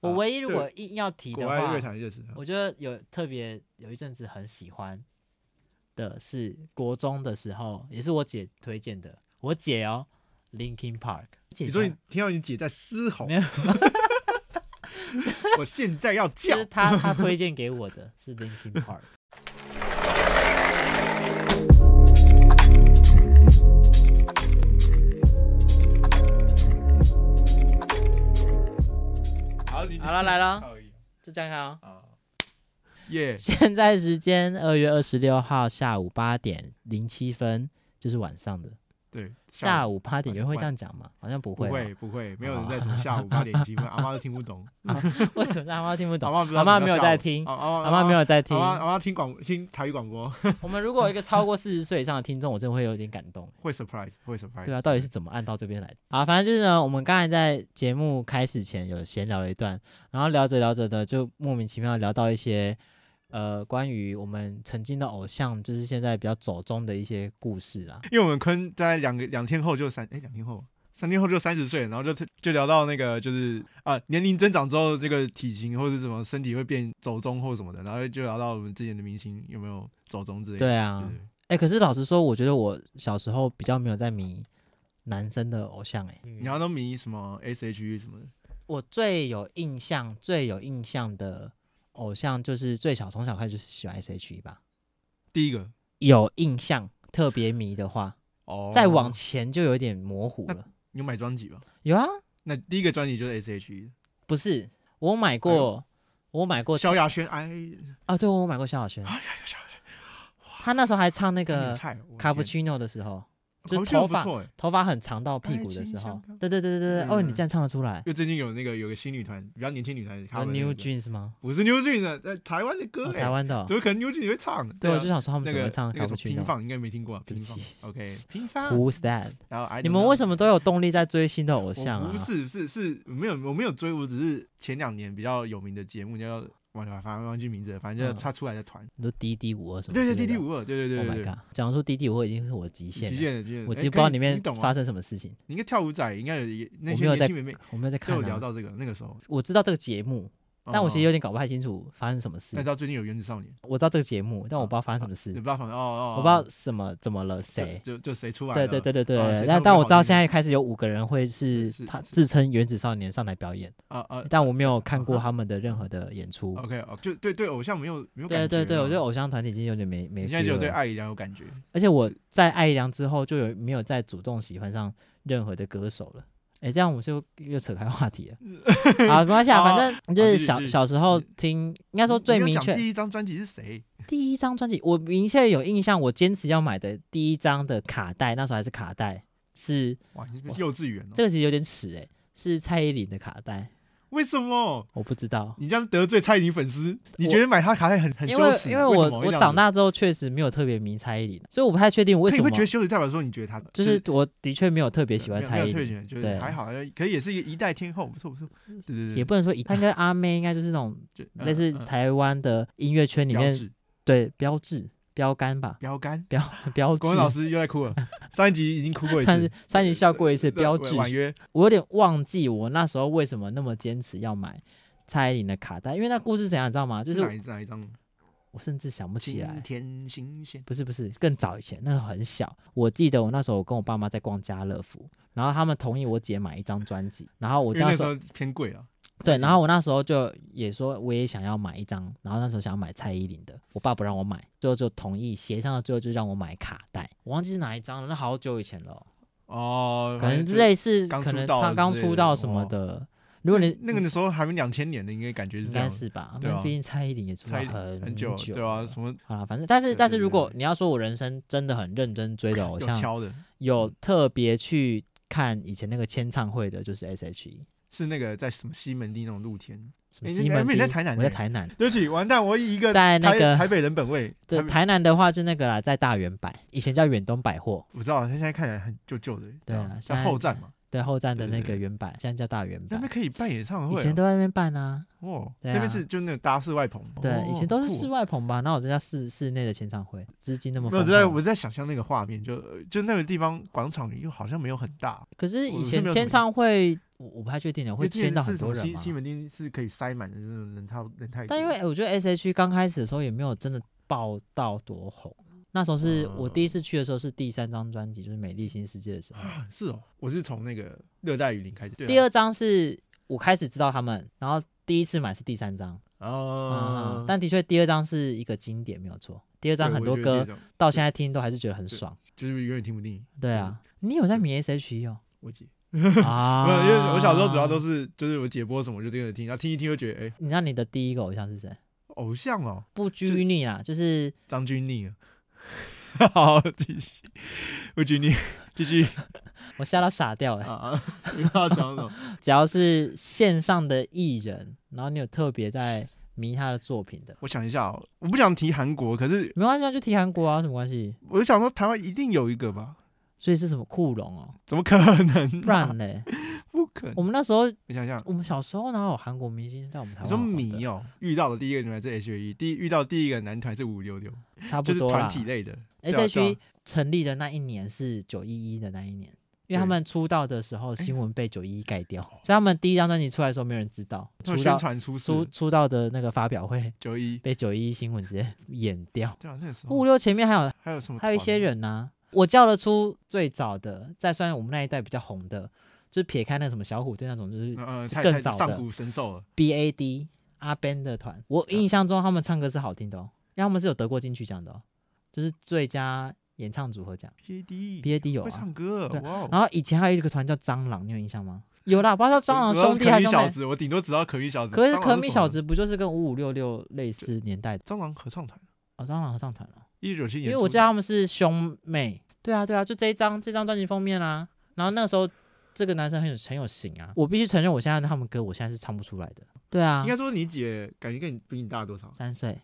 我唯一如果硬要提的话，国外乐坛热词，我觉得有特别有一阵子很喜欢的是国中的时候，也是我姐推荐的。我姐哦，Linkin Park。你说你听到你姐在嘶吼？没有。我现在要叫。是她她推荐给我的是 Linkin Park。好了，来了，就这样看哦。耶！现在时间二月二十六号下午八点零七分，就是晚上的。对，下午八点有人会这样讲吗？好像不会，不会，不会，没有人在什么下午八点零七分，阿妈都听不懂。为什么阿妈听不懂？阿妈没有在听，阿妈没有在听，阿妈听广听台语广播。我们如果有一个超过四十岁以上的听众，我真的会有点感动，会 surprise，会 surprise。对啊，到底是怎么按到这边来的？啊，反正就是呢，我们刚才在节目开始前有闲聊了一段，然后聊着聊着的，就莫名其妙聊到一些。呃，关于我们曾经的偶像，就是现在比较走中的一些故事啦。因为我们坤在两个两天后就三，哎，两天后，三天后就三十岁，然后就就聊到那个就是啊，年龄增长之后，这个体型或者什么身体会变走中或什么的，然后就聊到我们之前的明星有没有走中之类的。对啊，哎，可是老实说，我觉得我小时候比较没有在迷男生的偶像，哎，你要都迷什么 S.H.E 什么的？我最有印象，最有印象的。偶像就是最小，从小开始就是喜欢 S.H.E 吧。第一个有印象特别迷的话，哦，再往前就有点模糊了。你有买专辑吧？有啊。那第一个专辑就是 S.H.E。不是，我买过，我买过萧亚轩。哎，啊，对，我买过萧亚轩。他那时候还唱那个《卡布奇诺》的时候。就头发头发很长到屁股的时候，对对对对对哦，你这样唱得出来？因为最近有那个有个新女团，比较年轻女团，New Jeans 吗？不是 New Jeans，在台湾的歌，台湾的，怎么可能 New Jeans 会唱？对，我就想说他们怎么唱？那个平放应该没听过，平放，OK，平放。Who's that？然后你们为什么都有动力在追新的偶像啊？不是，是是，没有，我没有追，我只是前两年比较有名的节目叫。忘记反正忘记名字，反正就他出来的团，你说 D D 五二什么？对对 D D 五二，对对对。Oh my god！讲说 D D 五二已经是我极限，极限的极限。我其实不知道里面发生什么事情。你应该跳舞仔应该有那些年轻妹妹，我没有在看。有聊到这个那个时候，我知道这个节目。但我其实有点搞不太清楚发生什么事。你知道最近有原子少年？我知道这个节目，但我不知道发生什么事。你不知道发生哦哦，我不知道什么怎么了，谁就就谁出来？对对对对对。但但我知道现在开始有五个人会是他自称原子少年上台表演啊啊！但我没有看过他们的任何的演出。OK 哦，就对对偶像没有没有感觉。对对对，我对偶像团体已经有点没没。你现在就对艾怡良有感觉？而且我在爱姨良之后就有没有再主动喜欢上任何的歌手了？哎，这样我们就又扯开话题了。好，没关系啊，反正就是小小时候听，应该说最明确。第一张专辑是谁？第一张专辑我明确有印象，我坚持要买的第一张的卡带，那时候还是卡带，是哇，你是不是幼稚园？这个其实有点耻哎，是蔡依林的卡带。为什么？我不知道。你这样得罪蔡依林粉丝，你觉得买她卡带很很羞耻？因为我我长大之后确实没有特别迷蔡依林，所以我不太确定为什么。你会觉得羞耻，代表说你觉得她就是我的确没有特别喜欢蔡依林，对，还好，可以也是一个一代天后，不错不错。对对对，也不能说一，他跟阿妹应该就是那种类似台湾的音乐圈里面对标志。标杆吧，标杆，标 标志。国文老师又在哭了，上一集已经哭过一次，上一集笑过一次。标志，婉约。我有点忘记我那时候为什么那么坚持要买蔡依林的卡带，因为那故事怎样，你知道吗？就是哪一张？我甚至想不起来。天新鲜。不是不是，更早以前，那时候很小。我记得我那时候我跟我爸妈在逛家乐福，然后他们同意我姐买一张专辑，然后我那时候偏贵了。对，然后我那时候就也说我也想要买一张，然后那时候想要买蔡依林的，我爸不让我买，最后就同意协商了，最后就让我买卡带，我忘记是哪一张了，那好久以前了。哦，可能类似，可能他刚出道什么的。如果你那个的时候还没两千年的，应该感觉是这样，应该是吧？对，毕竟蔡依林也出道很很久，对啊，什么啊，反正但是但是如果你要说我人生真的很认真追的 偶像，有特别去看以前那个签唱会的，就是 S.H.E。是那个在什么西门町那种露天？什么西门町？在台南，我在台南。对不起，完蛋！我以一个在那个台北人本位。对，台南的话就那个啦，在大远百，以前叫远东百货。我知道，他现在看起来很旧旧的。对啊，像后站嘛。对后站的那个原版，现在叫大原版。那边可以办演唱会，以前都在那边办啊。哦，那边是就那个搭室外棚。对，以前都是室外棚吧？那我这家室室内的签唱会，资金那么……我在我在想象那个画面，就就那个地方广场又好像没有很大。可是以前签唱会，我我不太确定的，会签到很多人吗？西门町是可以塞满的，人太人太多。但因为我觉得 S.H.E 刚开始的时候也没有真的爆到多红。那时候是我第一次去的时候，是第三张专辑，就是《美丽新世界》的时候。是哦，我是从那个《热带雨林》开始。第二张是我开始知道他们，然后第一次买是第三张。哦。但的确，第二张是一个经典，没有错。第二张很多歌到现在听都还是觉得很爽，就是永远听不腻。对啊，你有在迷 S.H.E 哦？我姐 啊，没有，因为我小时候主要都是就是我姐播什么我就跟着听，然后听一听就觉得哎。你知道你的第一个偶像是谁？偶像哦，不拘泥啊，就是张钧甯。好，继续，不举你，继续。我吓到傻掉哎！啊，你要讲什么？只要是线上的艺人，然后你有特别在迷他的作品的，我想一下哦，我不想提韩国，可是没关系，就提韩国啊，什么关系？我就想说台湾一定有一个吧。所以是什么酷龙哦？怎么可能？不然呢？不可能。我们那时候，你想想，我们小时候哪有韩国明星在我们台湾？你说迷哦，遇到的第一个女团是 H.E，第遇到第一个男团是五六六，差不多就是团体类的。H.E 成立的那一年是九一一的那一年，因为他们出道的时候新闻被九一一盖掉，所以他们第一张专辑出来的时候没有人知道。宣传出出出道的那个发表会，九一被九一一新闻直接掩掉。对啊，那时候五六前面还有还有什么？还有一些人呢。我叫得出最早的，再算我们那一代比较红的，就是撇开那什么小虎队那种，就是更早的上古神兽了。B A D 阿 Ben 的团，我印象中他们唱歌是好听的哦，因为他们是有得过金曲奖的哦，就是最佳演唱组合奖。B A D B A D 有会唱歌，对。然后以前还有一个团叫蟑螂，你有印象吗？有啦，不知道蟑螂兄弟还是小子，我顶多知道可米小子。可是可米小子不就是跟五五六六类似年代的？蟑螂合唱团哦，蟑螂合唱团哦。一九九七年，因为我知道他们是兄妹，对啊对啊，就这一张这张专辑封面啊。然后那个时候这个男生很有很有型啊，我必须承认，我现在他们歌我现在是唱不出来的。对啊，应该说你姐感觉跟你比你大多少？三岁。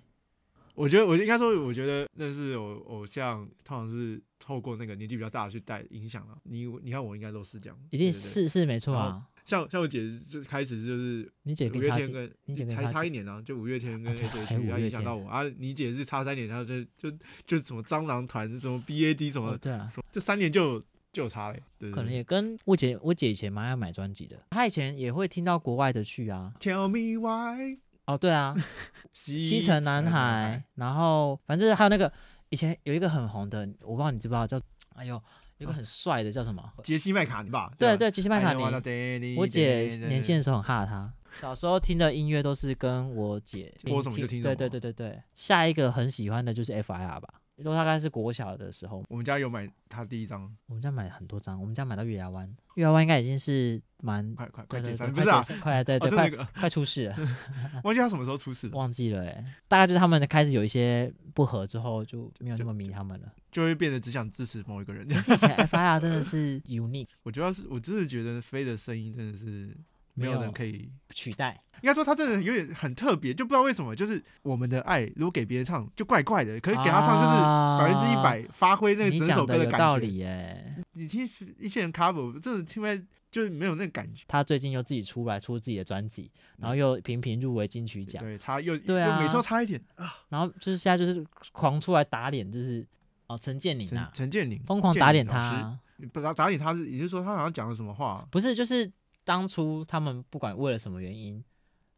我觉得我应该说，我觉得那是我偶像，通常是透过那个年纪比较大的去带影响了。你你看我应该都是这样，一定是是没错啊。像像我姐就开始就是你姐五月天跟你姐才差一年啊，就五月天跟 S.H.E，她影响到我啊。你姐是差三年，然后就就就什么蟑螂团什么 B.A.D 什么，哦、对啊，这三年就就有差嘞。对对对，可能也跟我姐，我姐以前蛮爱买专辑的，她以前也会听到国外的去啊。Tell me why？哦，对啊，西城男孩，然后反正还有那个以前有一个很红的，我不知道你知不知道叫，哎呦。一个很帅的叫什么？杰西麦卡尼吧？对对，杰西麦卡尼。我姐年轻的时候很哈他，小时候听的音乐都是跟我姐播什么就听什么。对对对对对，下一个很喜欢的就是 FIR 吧，都大概是国小的时候。我们家有买他第一张，我们家买很多张，我们家买到月牙湾，月牙湾应该已经是蛮快快快解散，不 是啊？快对对快快出事了，忘记他什么时候出事，忘记了哎，大概就是他们开始有一些不合之后，就没有那么迷他们了。就会变得只想支持某一个人。之前 FIR 真的是 unique，我主要是我真的觉得飞的声音真的是没有人可以取代。应该说他真的有点很特别，就不知道为什么，就是我们的爱如果给别人唱就怪怪的，可是给他唱就是百分之一百发挥那个整首歌的感觉。道理耶，你听一些人 cover，真的听来就是没有那个感觉。他最近又自己出来出自己的专辑，然后又频频入围金曲奖，对，差又对啊，每次都差一点啊。然后就是现在就是狂出来打脸，就是。哦，陈建宁啊，陈建宁疯狂打脸他，不打打脸他是，也就是说他好像讲了什么话？不是，就是当初他们不管为了什么原因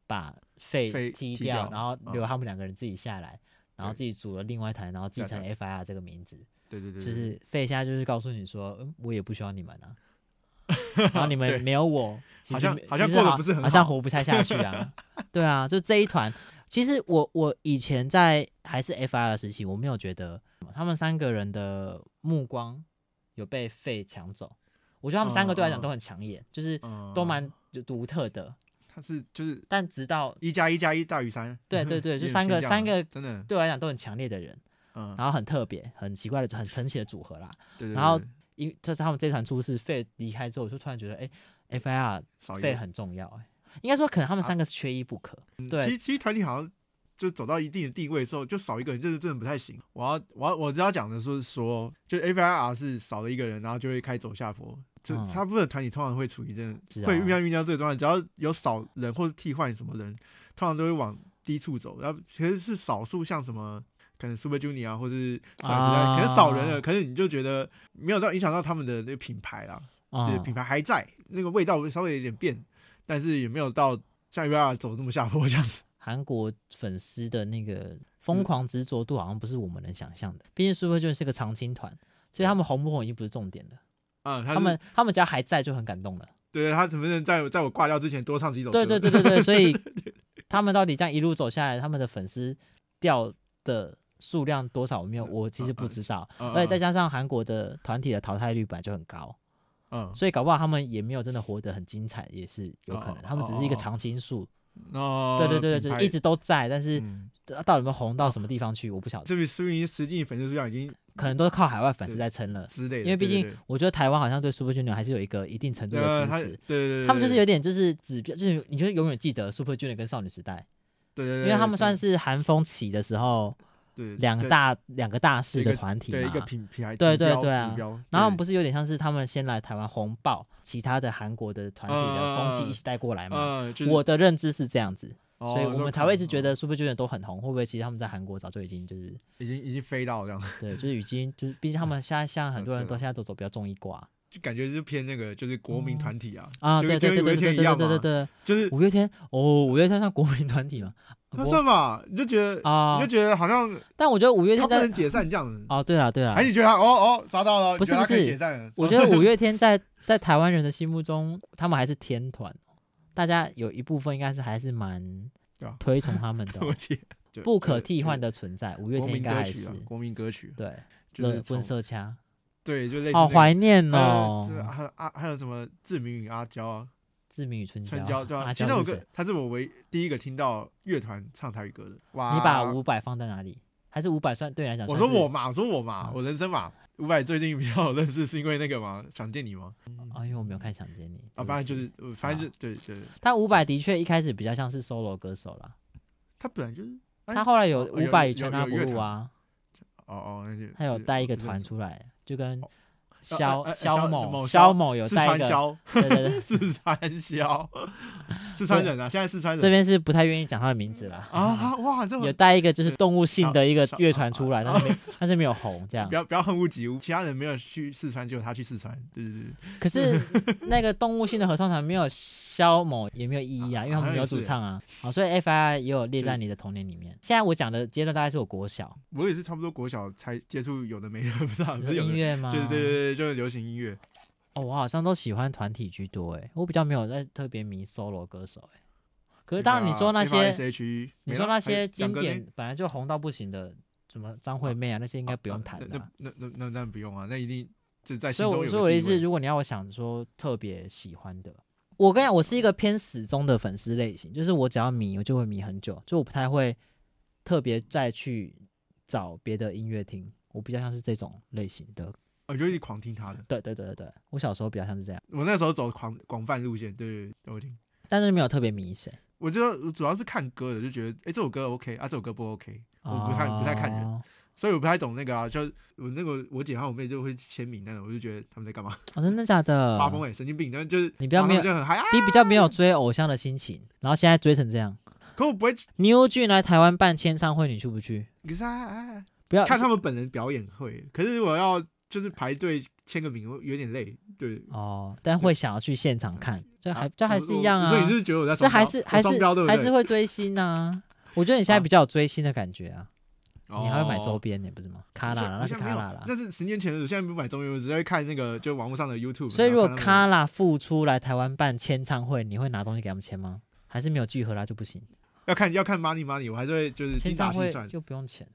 把费踢掉，然后留他们两个人自己下来，然后自己组了另外一台，然后继承 FIR 这个名字。对对对，就是费现在就是告诉你说，嗯，我也不需要你们啊，然后你们没有我，好像好像过得不是很好，好像活不太下去啊。对啊，就这一团，其实我我以前在还是 FIR 的时期，我没有觉得。他们三个人的目光有被费抢走，我觉得他们三个对来讲都很抢眼，就是都蛮独特的。他是就是，但直到一加一加一大于三，对对对，就 三个三个真的对我来讲都很强烈的人，然后很特别、很奇怪的、很神奇的组合啦。然后因这是他们这团出事，费离开之后，我就突然觉得，哎，FIR 费很重要，哎，应该说可能他们三个是缺一不可。对，其实其实团体好像。就走到一定的地位的时候，就少一个人，就是真的不太行。我要，我要，我只要讲的说是说，就 FIR 是少了一个人，然后就会开走下坡。就大部分的团体通常会处于这样，嗯、会酝酿酝酿这个状态。只要有少人或者替换什么人，通常都会往低处走。然后其实是少数像什么可能 Super Junior 啊，或者是少时代，可能少人了，可是你就觉得没有到影响到他们的那个品牌啦。对，嗯、品牌还在，那个味道稍微有点变，但是也没有到像 U R 走那么下坡这样子。韩国粉丝的那个疯狂执着度好像不是我们能想象的。毕竟 Super Junior 是个常青团，所以他们红不红已经不是重点了。嗯，他，他们他们家还在就很感动了。对，他怎么能在在我挂掉之前多唱几首歌？对对对对对，所以他们到底这样一路走下来，他们的粉丝掉的数量多少？我没有，我其实不知道。嗯嗯嗯、而且再加上韩国的团体的淘汰率本来就很高。嗯，所以搞不好他们也没有真的活得很精彩，也是有可能。哦、他们只是一个常青树。哦，对对对对，就是一直都在，但是到底有没有红到什么地方去，我不晓得。这边说明实际粉丝数量已经可能都是靠海外粉丝在撑了之类的。因为毕竟我觉得台湾好像对 Super Junior 还是有一个一定程度的支持。对对对，他们就是有点就是指标，就是你就永远记得 Super Junior 跟少女时代。对对对，因为他们算是韩风起的时候。两个大两个大势的团体嘛，对一个品牌，对对对啊。然后我们不是有点像是他们先来台湾红爆，其他的韩国的团体的风气一起带过来嘛？我的认知是这样子，所以我们才会一直觉得 Super Junior 都很红。会不会其实他们在韩国早就已经就是已经已经飞到这样？对，就是已经就是，毕竟他们现在像很多人都现在都走比较综艺挂，就感觉是偏那个就是国民团体啊啊，对对对对对对对对，就是五月天哦，五月天算国民团体嘛。那算吧，你就觉得啊，你就觉得好像，但我觉得五月天在解散这样子哦，对啊对啊，哎，你觉得哦哦抓到了，不是不是，我觉得五月天在在台湾人的心目中，他们还是天团，大家有一部分应该是还是蛮推崇他们的，不可替换的存在。五月天应该还是国民歌曲，对，乐观色掐，对，就类似，好怀念哦，还还还有什么志明与阿娇啊。志明与春娇，春娇对啊，其实那首歌他是我唯第一个听到乐团唱台语歌的。哇！你把五百放在哪里？还是五百算对你来讲？我说我嘛，我说我嘛，我人生嘛。伍佰最近比较有认识，是因为那个嘛，想见你吗？啊，因为我没有看想见你啊，反正就是，反正就对对。但伍佰的确一开始比较像是 solo 歌手啦。他本来就是，他后来有伍佰与全他不入啊。哦哦，他有带一个团出来，就跟。肖肖某肖某有带一个，对对对，四川肖，四川人啊，现在四川人这边是不太愿意讲他的名字了啊哇，这有带一个就是动物性的一个乐团出来，但是没但是没有红这样，不要不要恨屋及乌，其他人没有去四川，就他去四川，对对对。可是那个动物性的合唱团没有肖某也没有意义啊，因为他们没有主唱啊，好，所以 FIR 也有列在你的童年里面。现在我讲的阶段大概是我国小，我也是差不多国小才接触有的没的，不知道是音乐吗？对对对。就是流行音乐哦，我好像都喜欢团体居多哎，我比较没有在特别迷 solo 歌手哎。可是当然你说那些，你说那些经典本来就红到不行的，什么张惠妹啊那些应该不用谈的。那那那那不用啊，那一定就在。所以我所以我的意思，如果你要我想说特别喜欢的，我跟你讲，我是一个偏死忠的粉丝类型，就是我只要迷，我就会迷很久，就我不太会特别再去找别的音乐听，我比较像是这种类型的。我就一直狂听他的，对对对对对，我小时候比较像是这样。我那时候走广广泛路线，对对对，都会听，但是没有特别迷谁。我就主要是看歌的，就觉得哎、欸、这首歌 OK 啊，这首歌不 OK，我不看、哦、不太看人，所以我不太懂那个啊。就我那个我姐和我妹就会签名那种，我就觉得他们在干嘛？哦，真的假的？发疯哎，神经病！但就是你比较没有，你比较没有追偶像的心情，然后现在追成这样。可我不会。牛俊来台湾办签唱会，你去不去？可是啊，不要看他们本人表演会。可是我要。就是排队签个名有点累，对哦，但会想要去现场看，这还这还是一样啊。所以你是觉得我在这还是还是还是会追星呐？我觉得你现在比较有追星的感觉啊，你还会买周边呢，不是吗？卡拉那是卡拉啦，那是十年前的，现在不买周边，我只会看那个就网络上的 YouTube。所以如果卡拉复出来台湾办签唱会，你会拿东西给他们签吗？还是没有聚合啦就不行？要看要看 money money，我还是会就是签唱会就不用钱。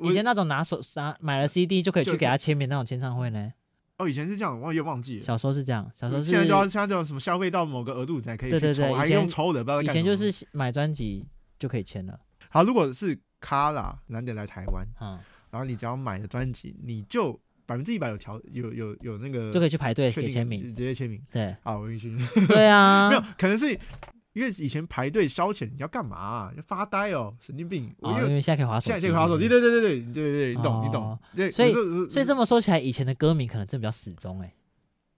以前那种拿手拿买了 CD 就可以去给他签名那种签唱会呢？哦，以前是这样，我也忘记了。小时候是这样，小时候是现在都要现在这种什么消费到某个额度才可以去抽，对对对，还用抽的，不知道。以前就是买专辑就可以签了。好，如果是 Kara 难得来台湾，嗯，然后你只要买的专辑，你就百分之一百有条有有有那个就可以去排队给签名，直接签名。对，好，我允许。对啊，没有，可能是。因为以前排队消遣，你要干嘛、啊？要发呆哦，神经病！哦，因为现在可以滑手机，现在可以滑手机，对对对对对对对，你懂你懂。所以所以这么说起来，以前的歌迷可能真的比较死忠哎。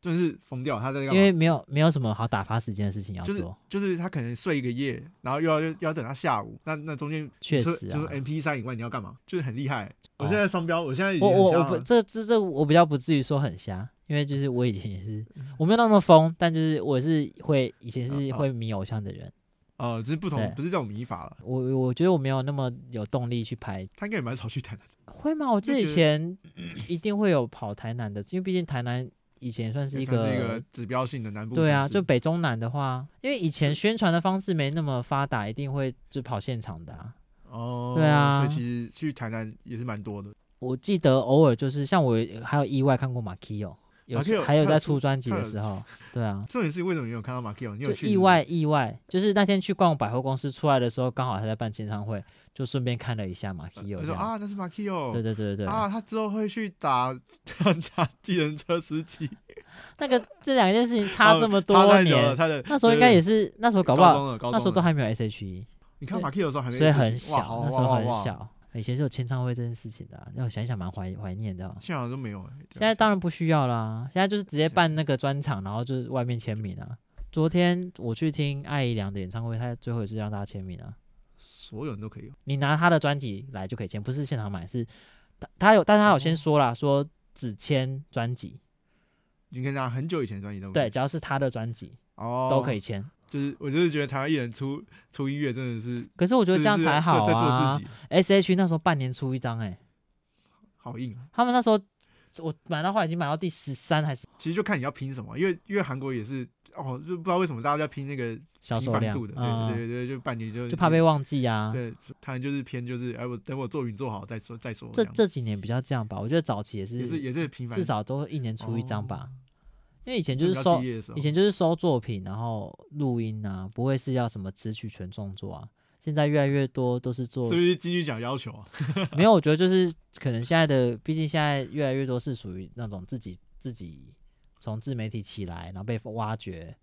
真的是疯掉。他在干嘛？因为没有没有什么好打发时间的事情要做，就是就是他可能睡一个夜，然后又要又要等他下午，那那中间确实啊，除了 M P 三以外，你要干嘛？就是很厉害。我现在双标，我现在已经我我我不这这这我比较不至于说很瞎，因为就是我以前也是我没有那么疯，但就是我是会以前是会迷偶像的人。哦，只是不同，不是这种迷法了。我我觉得我没有那么有动力去拍。他应该也蛮少去台。会吗？我记得以前一定会有跑台南的，因为毕竟台南以前算是一个，是一个指标性的南部。对啊，就北中南的话，因为以前宣传的方式没那么发达，一定会就跑现场的啊。哦，对啊，所以其实去台南也是蛮多的。我记得偶尔就是像我还有意外看过马 key 哦。有还有在出专辑的时候，对啊。重点是为什么你有看到马 Kio？你有去？意外意外，就是那天去逛百货公司出来的时候，刚好他在办签唱会，就顺便看了一下马 Kio。他说啊，那是马 Kio。对对对对啊，他之后会去打打计程车司机。那个这两件事情差这么多年，他的那时候应该也是那时候搞不好，那时候都还没有 SHE。你看马 Kio 的时候还没，所以很小，那时候很小。以前是有签唱会这件事情的，啊，让我想一想蛮怀怀念的。现在都没有，欸，现在当然不需要啦，现在就是直接办那个专场，然后就是外面签名啊。昨天我去听艾怡良的演唱会，他最后也是让大家签名啊。所有人都可以，你拿他的专辑来就可以签，不是现场买，是他他有，但是他有先说啦，说只签专辑。你可以拿很久以前专辑都对，只要是他的专辑哦都可以签。就是我就是觉得台湾艺人出出音乐真的是，可是我觉得这样才好啊。S H 那时候半年出一张，哎，好硬啊。他们那时候我买到话已经买到第十三还是？其实就看你要拼什么，因为因为韩国也是哦，就不知道为什么大家要拼那个销售量的，对对对，就半年就就怕被忘记啊。对，他就是偏就是哎我等我作品做好再说再说。这这几年比较这样吧，我觉得早期也是也是也是频繁，至少都一年出一张吧。因为以前就是收，以前就是收作品，然后录音啊，不会是要什么词曲全创作啊。现在越来越多都是做，是不是金曲奖要求啊？没有，我觉得就是可能现在的，毕竟现在越来越多是属于那种自己自己从自媒体起来，然后被挖掘，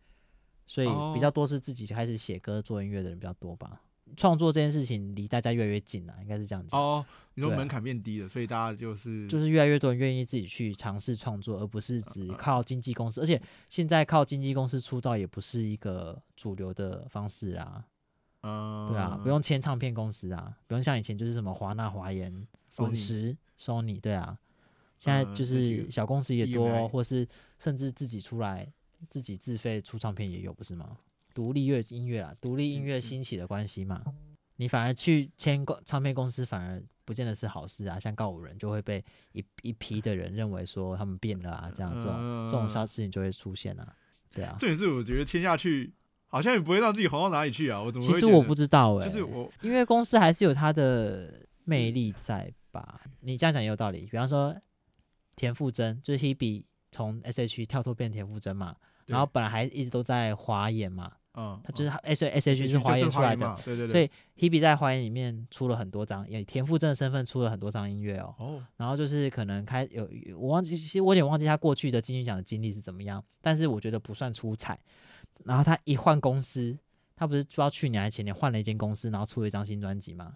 所以比较多是自己开始写歌做音乐的人比较多吧。创作这件事情离大家越来越近了，应该是这样子。哦，你说门槛变低了，所以大家就是就是越来越多人愿意自己去尝试创作，而不是只靠经纪公司。而且现在靠经纪公司出道也不是一个主流的方式啊。嗯，对啊，不用签唱片公司啊，不用像以前就是什么华纳、华研、滚石、Sony，对啊。现在就是小公司也多，或是甚至自己出来自己自费出唱片也有，不是吗？独立乐音乐啊，独立音乐兴起的关系嘛，你反而去签公唱片公司，反而不见得是好事啊。像告五人就会被一一批的人认为说他们变了啊，这样这种这种小事情就会出现啊。对啊，这也是我觉得签下去好像也不会让自己红到哪里去啊。我怎么其实我不知道哎、欸，就是我音乐公司还是有它的魅力在吧？你这样讲也有道理。比方说田馥甄，就是 Hebe 从 S.H.E 跳脱变田馥甄嘛，然后本来还一直都在华研嘛。嗯，他就是 S S H 是华研出来的，对对对，所以 Hebe 在华研里面出了很多张，以田馥甄的身份出了很多张音乐哦。哦，然后就是可能开有我忘记，其实我有点忘记他过去的金曲奖的经历是怎么样，但是我觉得不算出彩。然后他一换公司，他不是不知道去年还是前年换了一间公司，然后出了一张新专辑嘛？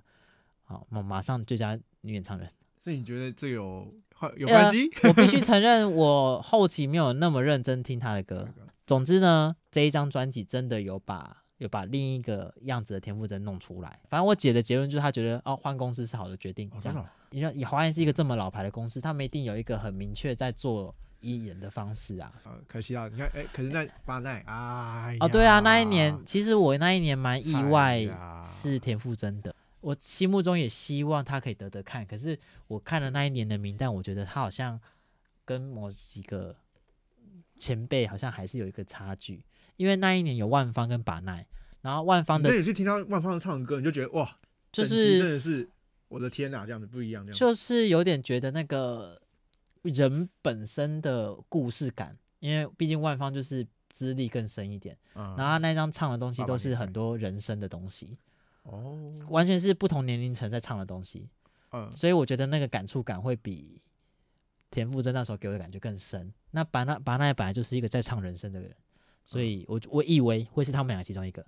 好，马马上最佳女演唱人。所以你觉得这有有关系？呃，我必须承认，我后期没有那么认真听他的歌。总之呢，这一张专辑真的有把有把另一个样子的田馥甄弄出来。反正我姐的结论就是，她觉得哦，换公司是好的决定。这样，你说以华研是一个这么老牌的公司，他们一定有一个很明确在做艺人的方式啊。呃，可惜啊，你看，哎、欸，可是那巴奈啊，哦，对啊，那一年其实我那一年蛮意外，是田馥甄的。我心目中也希望他可以得得看，可是我看了那一年的名单，我觉得他好像跟某几个。前辈好像还是有一个差距，因为那一年有万芳跟把奈，然后万芳的，你去听他万芳唱的歌，你就觉得哇，就是真的是我的天哪，这样子不一样，这样。就是有点觉得那个人本身的故事感，因为毕竟万芳就是资历更深一点，嗯、然后那张唱的东西都是很多人生的东西，哦，完全是不同年龄层在唱的东西，嗯，所以我觉得那个感触感会比。田馥甄那时候给我的感觉更深。那巴奈巴奈本来就是一个在唱人生的人，所以我我以为会是他们两个其中一个。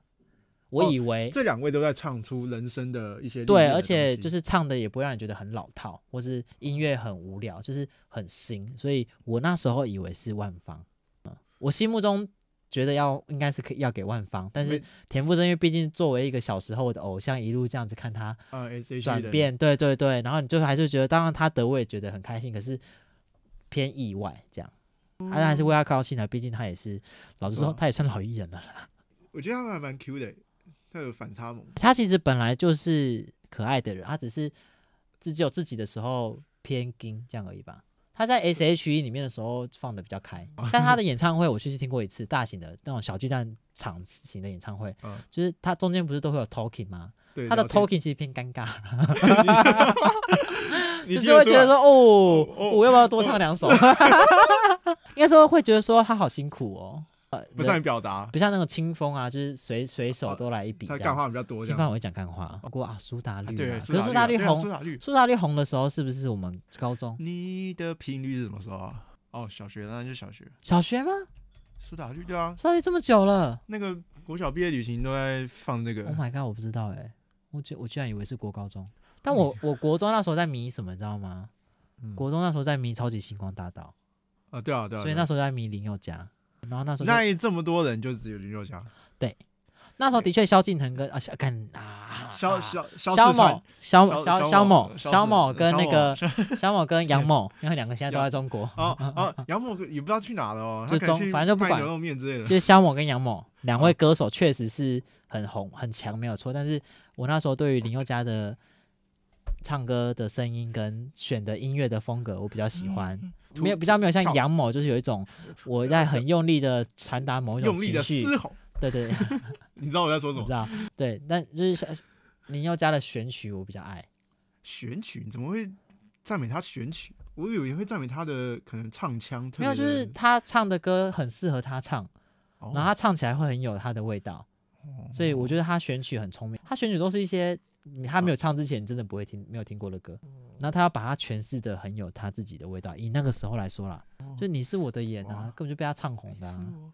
我以为、哦、这两位都在唱出人生的一些对，而且就是唱的也不会让你觉得很老套，或是音乐很无聊，就是很新。所以我那时候以为是万芳。嗯，我心目中觉得要应该是可以要给万芳，但是田馥甄因为毕竟作为一个小时候的偶像，一路这样子看他转变，对对对，然后你最后还是觉得，当然他得我也觉得很开心，可是偏意外这样，当然还是为他高兴的，毕竟他也是，老实说他也算老艺人了啦。我觉得他们还蛮 Q 的，他有反差萌。他其实本来就是可爱的人，他只是自己有自己的时候偏硬这样而已吧。他在 S H E 里面的时候放的比较开，像他的演唱会，我去听过一次大型的那种小巨蛋场型的演唱会，就是他中间不是都会有 talking 吗？他的 talking 其实偏尴尬，就 是会觉得说哦，我要不要多唱两首？应该说会觉得说他好辛苦哦。不善于表达，不像那个清风啊，就是随随手都来一笔。他干话比较多。清风我会讲干话，不过啊，苏打绿。对，可是苏打绿红，苏打绿苏打绿红的时候是不是我们高中？你的频率是什么时候啊？哦，小学，那就是小学。小学吗？苏打绿对啊，苏打绿这么久了。那个国小毕业旅行都在放那个。Oh my god，我不知道哎，我居我居然以为是国高中，但我我国中那时候在迷什么，你知道吗？国中那时候在迷超级星光大道。啊，对啊，对啊。所以那时候在迷林宥嘉。然后那时候那这么多人就只有林宥嘉，对，那时候的确萧敬腾跟啊萧跟啊萧萧萧某萧萧萧某萧某跟那个 萧某跟杨某，因为两个现在都在中国。哦哦，杨某也不知道去哪了哦，就中反正就不管牛肉面之类的。就是萧某跟杨某两位歌手确实是很红很强，没有错。但是我那时候对于林宥嘉的唱歌的声音跟选的音乐的风格，我比较喜欢。没有比较没有像杨某，就是有一种我在很用力的传达某一种情绪，对对，你知道我在说什么？知道，对，但就是像林宥嘉的选曲我比较爱。选曲？你怎么会赞美他选曲？我以为会赞美他的可能唱腔。没有，就是他唱的歌很适合他唱，然后他唱起来会很有他的味道，所以我觉得他选曲很聪明。他选曲都是一些。你他没有唱之前，你真的不会听，没有听过的歌。那他要把它诠释的很有他自己的味道。以那个时候来说啦，就你是我的眼啊，根本就被他唱红的。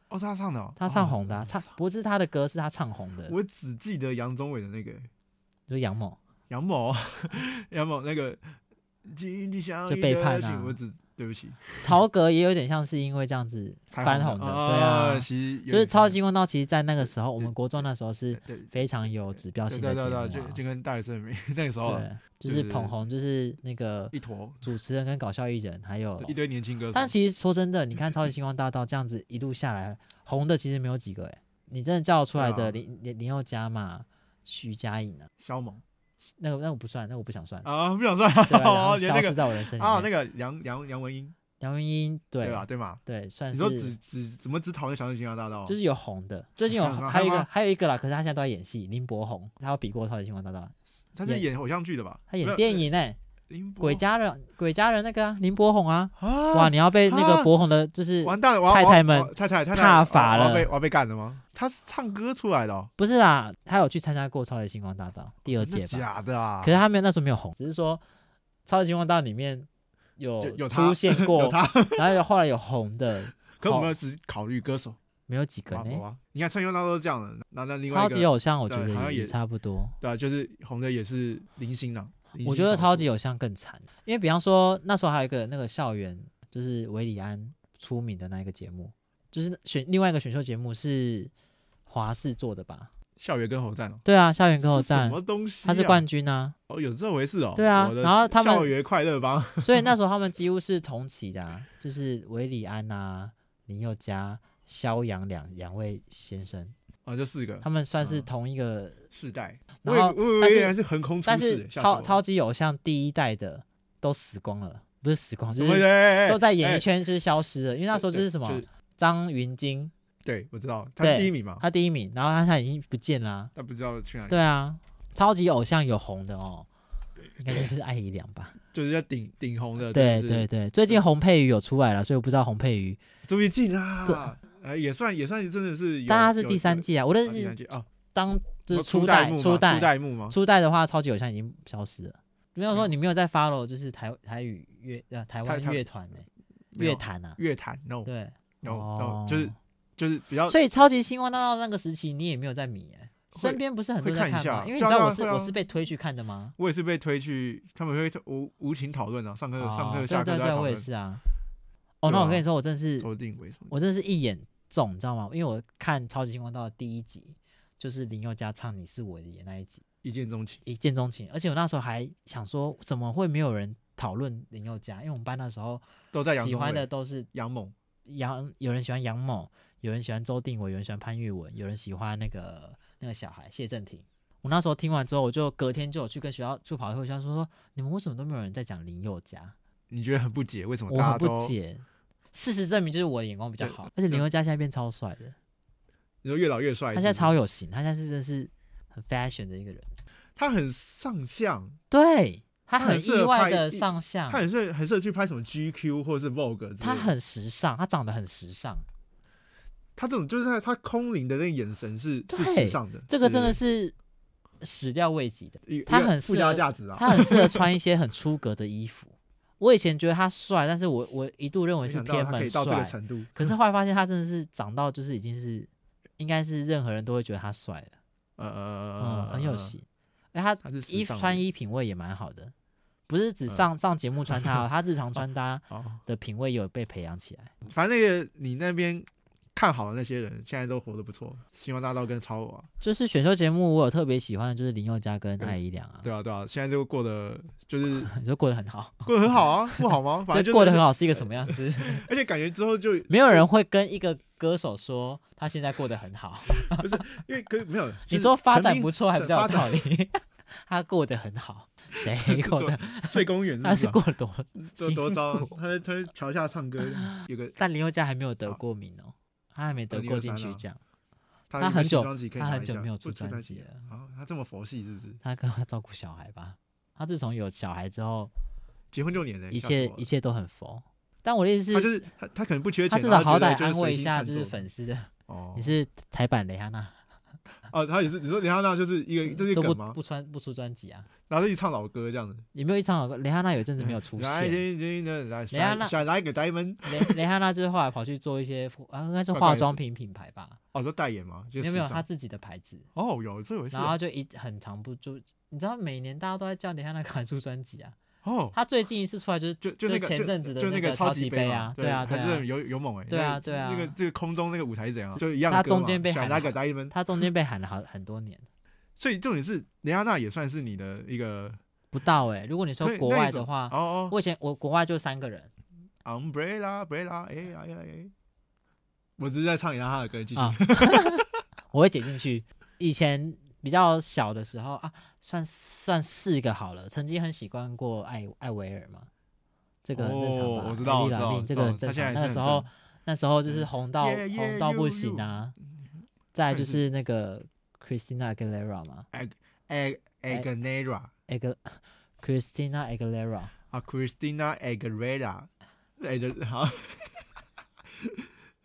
哦，是他唱的，他唱红的，唱不是他的歌，是他唱红的。我只记得杨宗纬的那个，就是杨某，杨某，杨某那个，就背叛啊。我只。对不起，曹格也有点像是因为这样子翻红的，对啊，其实就是超级星光大道，其实，在那个时候，我们国中那时候是非常有指标性的节目，就就跟大学生 那个时候，对，就是捧红，就是那个一坨。主持人跟搞笑艺人，还有一堆年轻歌手。但其实说真的，你看超级星光大道这样子一路下来，红的其实没有几个哎，你真的叫出来的林林林宥嘉嘛，徐佳莹啊。那个那我不算，那我不想算啊，不想算。哦，消失在我人生里。啊，那个杨杨杨文英，杨文英，对吧？对嘛？对，算是。你说只只怎么只讨论小星光大道？就是有红的，最近有 还有一个还有一个啦，可是他现在都在演戏。林柏宏，他有比过超级星光大道。他是演偶像剧的吧？他演电影呢。鬼家人，鬼家人那个啊，林柏宏啊，哇，你要被那个柏宏的，就是完蛋了，太太们太太太踏法了，我要被我要被干了吗？他是唱歌出来的，不是啊，他有去参加过超级星光大道第二届吧？假的啊！可是他没有那时候没有红，只是说超级星光大道里面有有出现过，然后后来有红的。可我们只考虑歌手，没有几个呢？你看超级星光大道都这样的，那那另外超级偶像，我觉得也差不多。对啊，就是红的也是零星啊。我觉得超级偶像更惨，因为比方说那时候还有一个那个校园，就是韦礼安出名的那一个节目，就是选另外一个选秀节目是华视做的吧？校园歌喉战哦。对啊，校园歌喉战什么东西？他是冠军啊！哦，有这回事哦。对啊，然后他们校园快乐帮，所以那时候他们 几乎是同期的，啊，就是韦礼安啊、林宥嘉、萧阳两两位先生。啊，这四个，他们算是同一个世代，然后但是是横空出世，但是超超级偶像第一代的都死光了，不是死光，就是？都在演艺圈是消失了，因为那时候就是什么张芸京，对，我知道，他第一名嘛，他第一名，然后他现在已经不见了，他不知道去哪里。对啊，超级偶像有红的哦，应该就是艾怡良吧，就是要顶顶红的，对对对，最近洪佩瑜有出来了，所以我不知道洪佩瑜终于进啦。呃，也算也算是真的是，但他是第三季啊，我认识哦。当就是初代初代初代目吗？初代的话，超级偶像已经消失了。没有说你没有在 follow，就是台台语乐呃台湾乐团呢，乐坛啊，乐坛 no 对哦，就是就是比较。所以超级星光大道那个时期，你也没有在迷哎，身边不是很多人看吗？因为你知道我是我是被推去看的吗？我也是被推去，他们会无无情讨论啊，上课上课下课在讨论。我也是啊。哦，那我跟你说，我真是，我真是一眼重，你知道吗？因为我看《超级星光大道》的第一集，就是林宥嘉唱《你是我的眼》那一集，一见钟情，一见钟情。而且我那时候还想说，怎么会没有人讨论林宥嘉？因为我们班那时候都在喜欢的都是杨某，杨有人喜欢杨某，有人喜欢周定伟，有人喜欢潘裕文，有人喜欢那个那个小孩谢震廷。我那时候听完之后，我就隔天就有去跟学校去跑会，学校说说你们为什么都没有人在讲林宥嘉？你觉得很不解，为什么大家？我很不解。事实证明，就是我的眼光比较好，而且林宥嘉现在变超帅的。你说越老越帅，他现在超有型，他现在是真的是很 fashion 的一个人。他很上相，对他很意外的上相，他很适合很适合去拍什么 GQ 或者是 Vogue。他很时尚，他长得很时尚。他这种就是他他空灵的那个眼神是是时尚的，这个真的是。始料未及的，他很附加价值啊！他很适合穿一些很出格的衣服。我以前觉得他帅，但是我我一度认为是偏门帅。可是 后来发现他真的是长到就是已经是，应该是任何人都会觉得他帅了。呃呃很有型。哎，他衣穿衣品味也蛮好的，不是只上上节目穿他，他日常穿搭的品味有被培养起来。反正那个你那边。看好的那些人现在都活得不错，星光大道跟超我啊，就是选秀节目，我有特别喜欢的就是林宥嘉跟艾怡良啊。对啊，对啊，现在就过得就是 你说过得很好，过得很好啊，不好吗？反正、就是、过得很好是一个什么样子？而且感觉之后就没有人会跟一个歌手说他现在过得很好，不是因为可没有、就是、你说发展不错还比较有道理，他过得很好，谁过得睡公园？他是过得多多多糟？他在他在桥下唱歌有个，但林宥嘉还没有得过名哦。他还没得过金曲奖，他很久他很久没有出专辑了。啊，他这么佛系是不是？他跟他照顾小孩吧。他自从有小孩之后，结婚六年了，一切一切都很佛。但我的意思是，他就是他他可能不缺钱，他至少好歹安慰一下就是粉丝的。哦，你是台版的哈娜。哦，他也是，你说蕾哈娜就是一个这是梗吗？不穿不出专辑啊，然后就一唱老歌这样子。也没有一唱老歌，蕾哈娜有一阵子没有出现。蕾哈娜想来一个 diamond，蕾蕾哈娜就是后来跑去做一些啊，应该是化妆品品牌吧。哦，说代言吗？没有没有，他自己的牌子。哦，有这回事。然后就一很长不就，你知道每年大家都在叫蕾哈娜赶快出专辑啊。哦，他最近一次出来就是就就那个前阵子的那个超级杯啊，对啊，对啊，有有猛哎，对啊对啊，那个这个空中那个舞台是怎样？就一样，他中间被喊那个 diamond，他中间被喊了好很多年，所以重点是雷亚娜也算是你的一个不到哎，如果你说国外的话，哦哦，我以前我国外就三个人，umbrella，umbrella，哎呀呀哎，我只是在唱一下他的歌，继续，我会剪进去，以前。比较小的时候啊，算算四个好了。曾经很喜欢过艾艾维尔嘛，这个很正常吧？我知道，我知道，这个很正常。那时候那时候就是红到红到不行啊。再就是那个 Christina Aguilera 嘛，Ag，Ag，Aguilera，Ag，Christina Aguilera 啊，Christina Aguilera，好。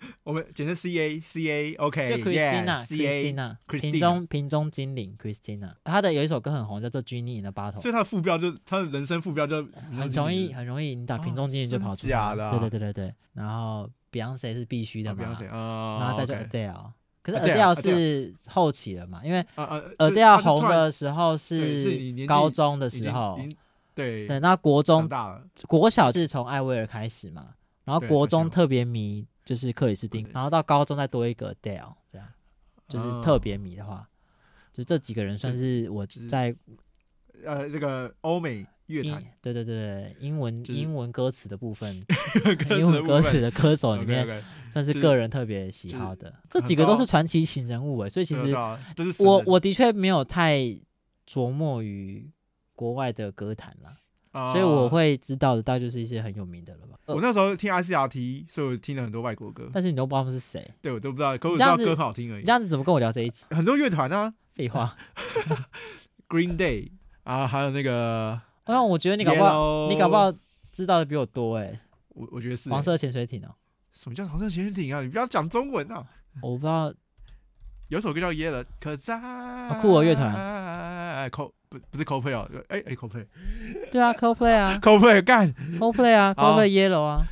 我们简称 C A C A OK，就 Christina，Christina，瓶中瓶中精灵 Christina，她的有一首歌很红，叫做 Genie in a Bottle，所以他的副标就他的人生副标就很容易很容易，你打瓶中精灵就跑出来，假的，对对对对对。然后 Beyonce 是必须的嘛，然后再就 Adele，可是 Adele 是后期了嘛，因为 Adele 红的时候是高中的时候，对。对，那国中国小是从艾薇儿开始嘛，然后国中特别迷。就是克里斯汀，然后到高中再多一个 Adele，这样就是特别迷的话，就这几个人算是我在呃这个欧美乐坛，对对对，英文英文歌词的部分，英文歌词的歌手里面算是个人特别喜好的，这几个都是传奇型人物哎，所以其实我我的确没有太琢磨于国外的歌坛啦。所以我会知道的大概就是一些很有名的了吧。我那时候听 ICRT，所以我听了很多外国歌。但是你都不知道他们是谁？对，我都不知道，可我知道歌很好听而已。你这样子怎么跟我聊这一集？很多乐团啊，废话。Green Day 啊，还有那个……那我觉得你搞不好，你搞不好知道的比我多哎。我我觉得是黄色潜水艇哦。什么叫黄色潜水艇啊？你不要讲中文啊！我不知道，有首歌叫 Yellow，可在酷儿乐团。不不是 Coldplay 哦，哎哎 Coldplay，对啊 Coldplay 啊 Coldplay 干 Coldplay 啊 Coldplay Yellow 啊，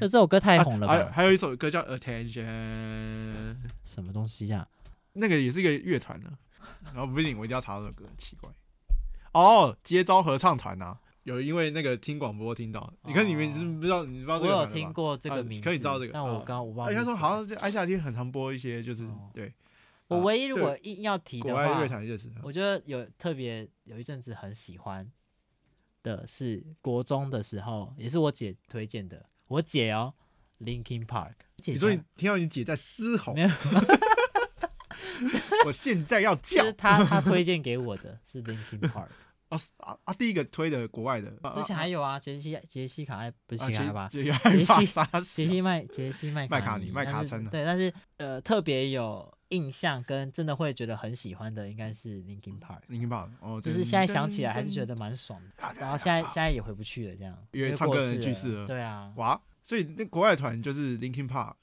这这首歌太红了吧？还还有一首歌叫 Attention，什么东西呀？那个也是一个乐团呢。然后不行，我一定要查这首歌，很奇怪。哦，接招合唱团呐，有因为那个听广播听到，你看你们是不知道，你不知道这个。我有听过这个名字，可以知道这个，但我刚刚我忘了。他说好像就爱夏天很常播一些，就是对。我唯一如果硬要提的话，我觉得有特别有一阵子很喜欢的是国中的时候，也是我姐推荐的。我姐哦，Linkin Park。你说你听到你姐在嘶吼？我现在要叫。是他他推荐给我的是 Linkin Park。啊啊啊！第一个推的国外的，之前还有啊，杰西杰西卡艾不是杰西吧？杰西杰西麦杰西麦麦卡尼麦卡称对，但是呃特别有印象跟真的会觉得很喜欢的应该是 Linkin Park。Linkin Park 哦，就是现在想起来还是觉得蛮爽的。然后现在现在也回不去了，这样因为唱歌人去世了。对啊，哇！所以那国外团就是 Linkin Park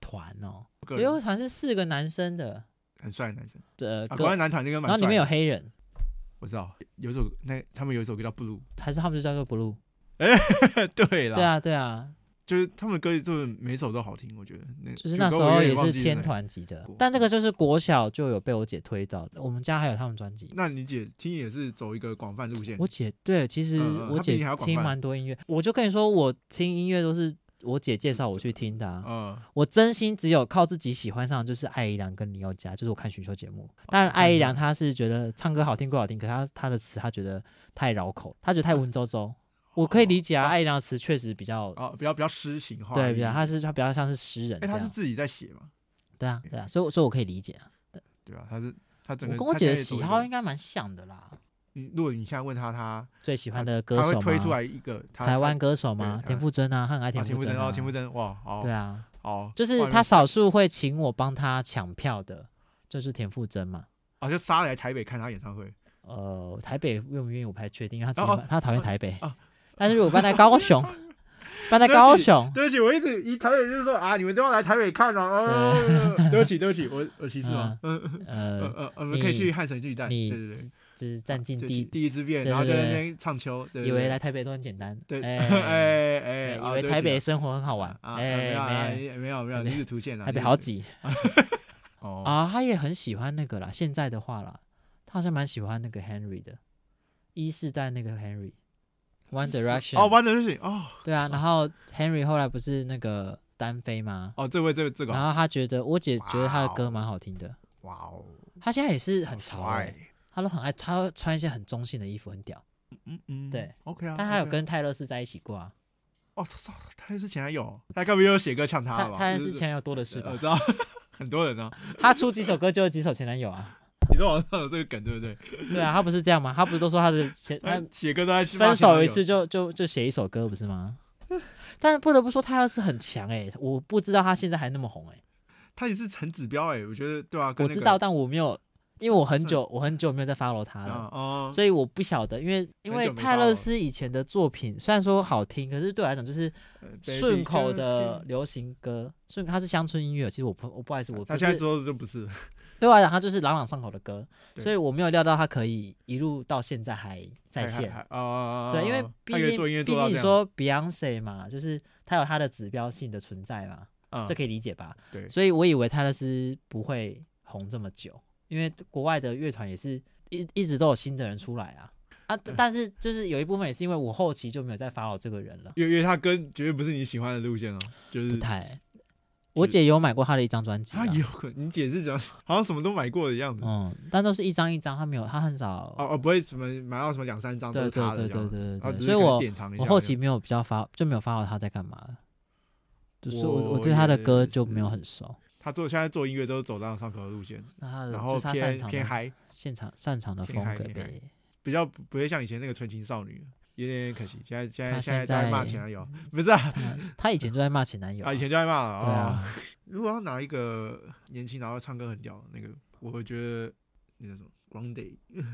团哦，有个团是四个男生的，很帅的男生。呃，国外男团那个然后里面有黑人。我知道有一首那他们有一首歌叫《Blue》，还是他们就叫做《Blue》？哎，对啦，对啊，对啊，就是他们的歌就是每首都好听，我觉得。那就是那时候也是天团级的，但这个就是国小就有被我姐推到的。我们家还有他们专辑。那你姐听也是走一个广泛路线？我姐对，其实我姐听蛮多音乐。我就跟你说，我听音乐都是。我姐介绍我去听的，啊，嗯，我真心只有靠自己喜欢上，就是艾怡良跟林宥嘉，就是我看选秀节目。当然，艾怡良他是觉得唱歌好听归好听，可是他他的词他觉得太绕口，他觉得太文绉绉。我可以理解啊，艾怡良的词确实比较啊，比较比较诗情画意，对，比较他是他比较像是诗人。哎，他是自己在写嘛？对啊，对啊，所以所以我可以理解啊。对对啊，他是他整个我跟我姐的喜好应该蛮像的啦。如果你现在问他，他最喜欢的歌手，他会推出来一个台湾歌手吗？田馥甄啊，很爱田馥甄哦，田馥甄哇，好，对啊，好，就是他少数会请我帮他抢票的，就是田馥甄嘛。哦，就杀来台北看他演唱会。呃，台北愿不愿意我不太确定，他他讨厌台北。但是如果搬在高雄，搬在高雄，对不起，我一直以台北就是说啊，你们都要来台北看啊。对不起，对不起，我我歧视吗？嗯呃呃，我们可以去汉神巨蛋，对对对。是占尽第第一之便，然后在那边唱秋，以为来台北都很简单，对，哎哎，以为台北生活很好玩，哎，没有没有没有，你是图鉴啊，台北好挤，哦。啊，他也很喜欢那个啦，现在的话啦，他好像蛮喜欢那个 Henry 的，一世代那个 Henry，One Direction，哦，One Direction，哦，对啊，然后 Henry 后来不是那个单飞吗？哦，这位这位这个，然后他觉得我姐觉得他的歌蛮好听的，哇哦，他现在也是很潮哎。他都很爱，他会穿一些很中性的衣服，很屌。嗯嗯，对，OK 啊。但他有跟泰勒斯在一起过啊。哦，操，泰勒斯前男友，他该不会又写歌呛他？泰勒斯前男友多的是吧？我知道，很多人啊。他出几首歌就有几首前男友啊。你说网上有这个梗对不对？对啊，他不是这样吗？他不是都说他的前 他写歌都在分手一次就就就写一首歌不是吗？但不得不说泰勒斯很强哎，我不知道他现在还那么红哎。他也是很指标哎，我觉得对啊。我知道，但我没有。因为我很久，我很久没有再 follow 他了，所以我不晓得。因为因为泰勒斯以前的作品虽然说好听，可是对我来讲就是顺口的流行歌，顺他是乡村音乐。其实我不我不好意思，我他现在之后就不是。对我来讲，他就是朗朗上口的歌，所以我没有料到他可以一路到现在还在线。对，因为毕竟毕竟你说 Beyonce 嘛，就是他有他的指标性的存在嘛，这可以理解吧？对，所以我以为泰勒斯不会红这么久。因为国外的乐团也是一一直都有新的人出来啊啊！但是就是有一部分也是因为我后期就没有再 follow 这个人了，因为因为他跟绝对不是你喜欢的路线哦，就是不太。我姐有买过他的一张专辑，她有可能你姐是讲好像什么都买过的样子，嗯，但都是一张一张，他没有，他很少哦哦，不会什么买到什么两三张的对对对对对对，所以我我后期没有比较发就没有 follow 他在干嘛，就是我我对他的歌就没有很熟。他做现在做音乐都是走上上口的路线，然后偏偏嗨，现场擅长的风格呗，比较不会像以前那个纯情少女，有点可惜。现在现在现在在骂前男友，不是啊？他以前就在骂前男友啊，以前就在骂了。啊，如果要拿一个年轻然后唱歌很屌的那个，我会觉得那个什么 Grande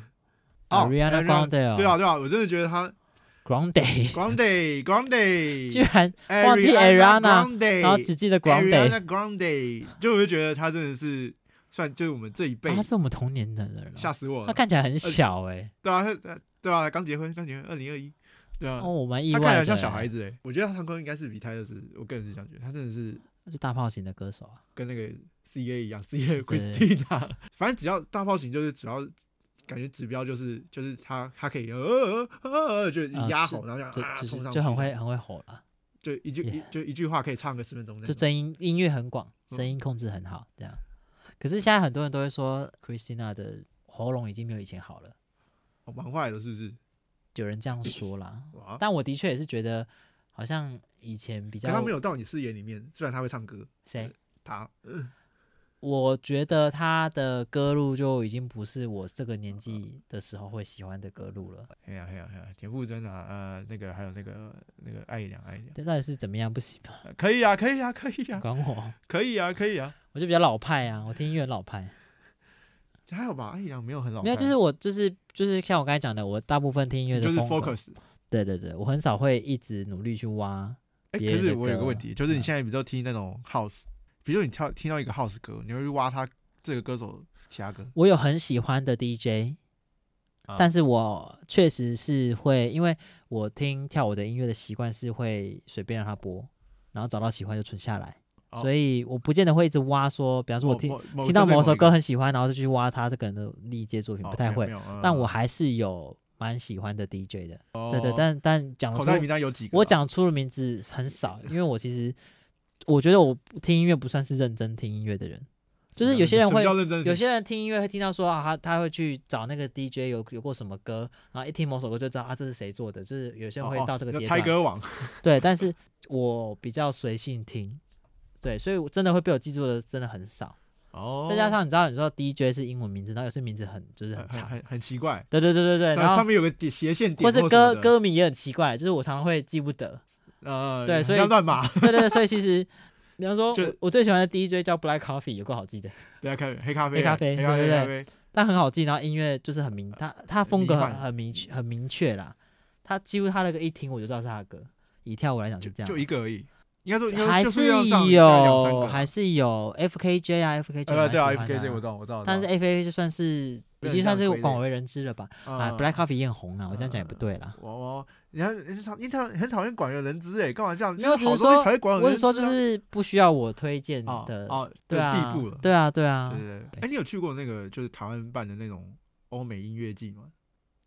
哦，Ariana Grande，对啊对啊，我真的觉得他。Grande，Grande，Grande，居然忘记 Ariana，然后只记得 Grande，Grande，就我就觉得他真的是算就是我们这一辈，他是我们同年的人，吓死我了。他看起来很小哎，对啊，对啊，刚结婚，刚结婚，二零二一，对啊，哦，我蛮意外，他看起来像小孩子哎，我觉得他唱歌应该是比泰勒斯，我个人是这样觉得，他真的是他是大炮型的歌手啊，跟那个 CA 一样，CA Christina，反正只要大炮型就是只要。感觉指标就是就是他他可以呃呃呃就压吼，然后就啊冲上就很会很会吼了，就一句一就一句话可以唱个十分钟，就声音音乐很广，声音控制很好，这样。可是现在很多人都会说 Christina 的喉咙已经没有以前好了，哦，蛮坏的，是不是？有人这样说啦，但我的确也是觉得好像以前比较，他没有到你视野里面，虽然他会唱歌，谁？他。我觉得他的歌路就已经不是我这个年纪的时候会喜欢的歌路了。哎呀哎呀哎呀，田馥甄啊，呃，那个还有那个那个艾怡良，艾怡良，这到底是怎么样不行吗？可以啊，可以啊，可以啊，管我，可以啊，可以啊。我就比较老派啊，我听音乐老派。还有吧，艾怡良没有很老派，没有，就是我就是就是像我刚才讲的，我大部分听音乐的就是 focus。对对对，我很少会一直努力去挖。哎，可是我有个问题，就是你现在比较听那种 house。比如你跳听到一个 house 歌，你会去挖他这个歌手其他歌？我有很喜欢的 DJ，、啊、但是我确实是会，因为我听跳舞的音乐的习惯是会随便让他播，然后找到喜欢就存下来，哦、所以我不见得会一直挖说，比方说我听听到某首歌很喜欢，然后就去挖他这个人的历届作品，不太会。但我还是有蛮喜欢的 DJ 的，哦、对，对对。但但讲出我讲出的名字很少，因为我其实。我觉得我听音乐不算是认真听音乐的人，就是有些人会，有些人听音乐会听到说啊，他他会去找那个 DJ 有有过什么歌，然后一听某首歌就知道啊，这是谁做的，就是有些人会到这个阶段。猜歌王。对，但是我比较随性听，对，所以我真的会被我记住的真的很少。哦。再加上你知道，你说 DJ 是英文名字，然后有些名字很就是很长，很很奇怪。对对对对对，然后上面有个斜线点，或是歌歌名也很奇怪，就是我常常会记不得。呃，对，所以乱码，对对对，所以其实，比方说，我我最喜欢的 DJ 叫 Black Coffee，有个好记的，Black Coffee 黑咖啡，黑咖啡，对对对，但很好记，然后音乐就是很明，他他风格很很明确，很明确啦，他几乎他那个一听我就知道是他的歌，以跳舞来讲是这样，就一个而已，应该说还是有，还是有 FKJ 啊，FKJ，对啊，FKJ 我知道我知道，但是 FKJ 就算是已经算是广为人知了吧，啊，Black Coffee 也很红啊，我这样讲也不对啦。你看，你讨你讨很讨厌广有人知哎，干嘛这样？没有，只是说，我是说，就是不需要我推荐的哦，对啊，地步了，对啊，对啊，对对。哎，你有去过那个就是台湾办的那种欧美音乐季吗？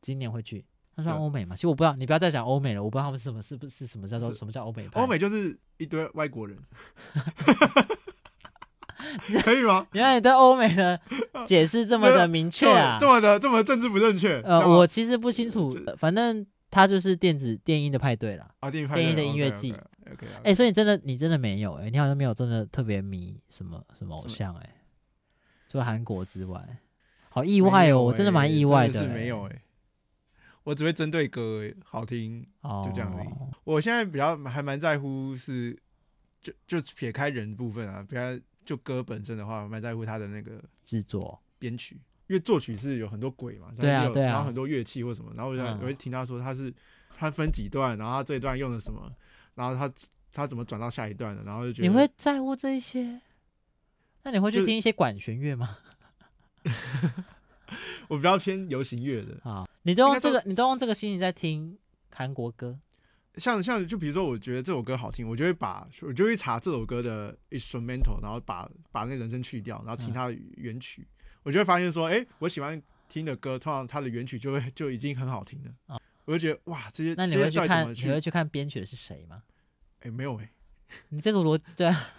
今年会去，那算欧美吗？其实我不知道，你不要再讲欧美了，我不知道他们是什么，是不是什么叫做什么叫欧美？欧美就是一堆外国人，可以吗？原来你对欧美的解释这么的明确啊，这么的这么政治不正确？呃，我其实不清楚，反正。它就是电子电音的派对啦，啊，电音电音的音乐季。哎，所以你真的你真的没有哎、欸，你好像没有真的特别迷什么什么偶像哎、欸，除了韩国之外，好意外哦、我真的蛮意外的、没有哎、欸，我只会针对歌好听，就这样而已。哦、我现在比较还蛮在乎是，就就撇开人部分啊，比较就歌本身的话，蛮在乎他的那个制作编曲。因为作曲是有很多鬼嘛，对啊，对啊，然后很多乐器或什么，然后我就我会听他说他是他分几段，然后他这一段用了什么，然后他他怎么转到下一段的，然后就觉得你会在乎这一些？那你会去听一些管弦乐吗？我比较偏流行乐的啊。你都用这个，你都用这个心情在听韩国歌？像像就比如说，我觉得这首歌好听，我就会把我就会查这首歌的 instrumental，然后把把那人声去掉，然后听它的原曲。嗯我就会发现说，哎、欸，我喜欢听的歌，通常它的原曲就会就已经很好听了。哦、我就觉得哇，这些那你会去看，去你会去看编曲的是谁吗？哎、欸，没有哎、欸，你这个逻对啊，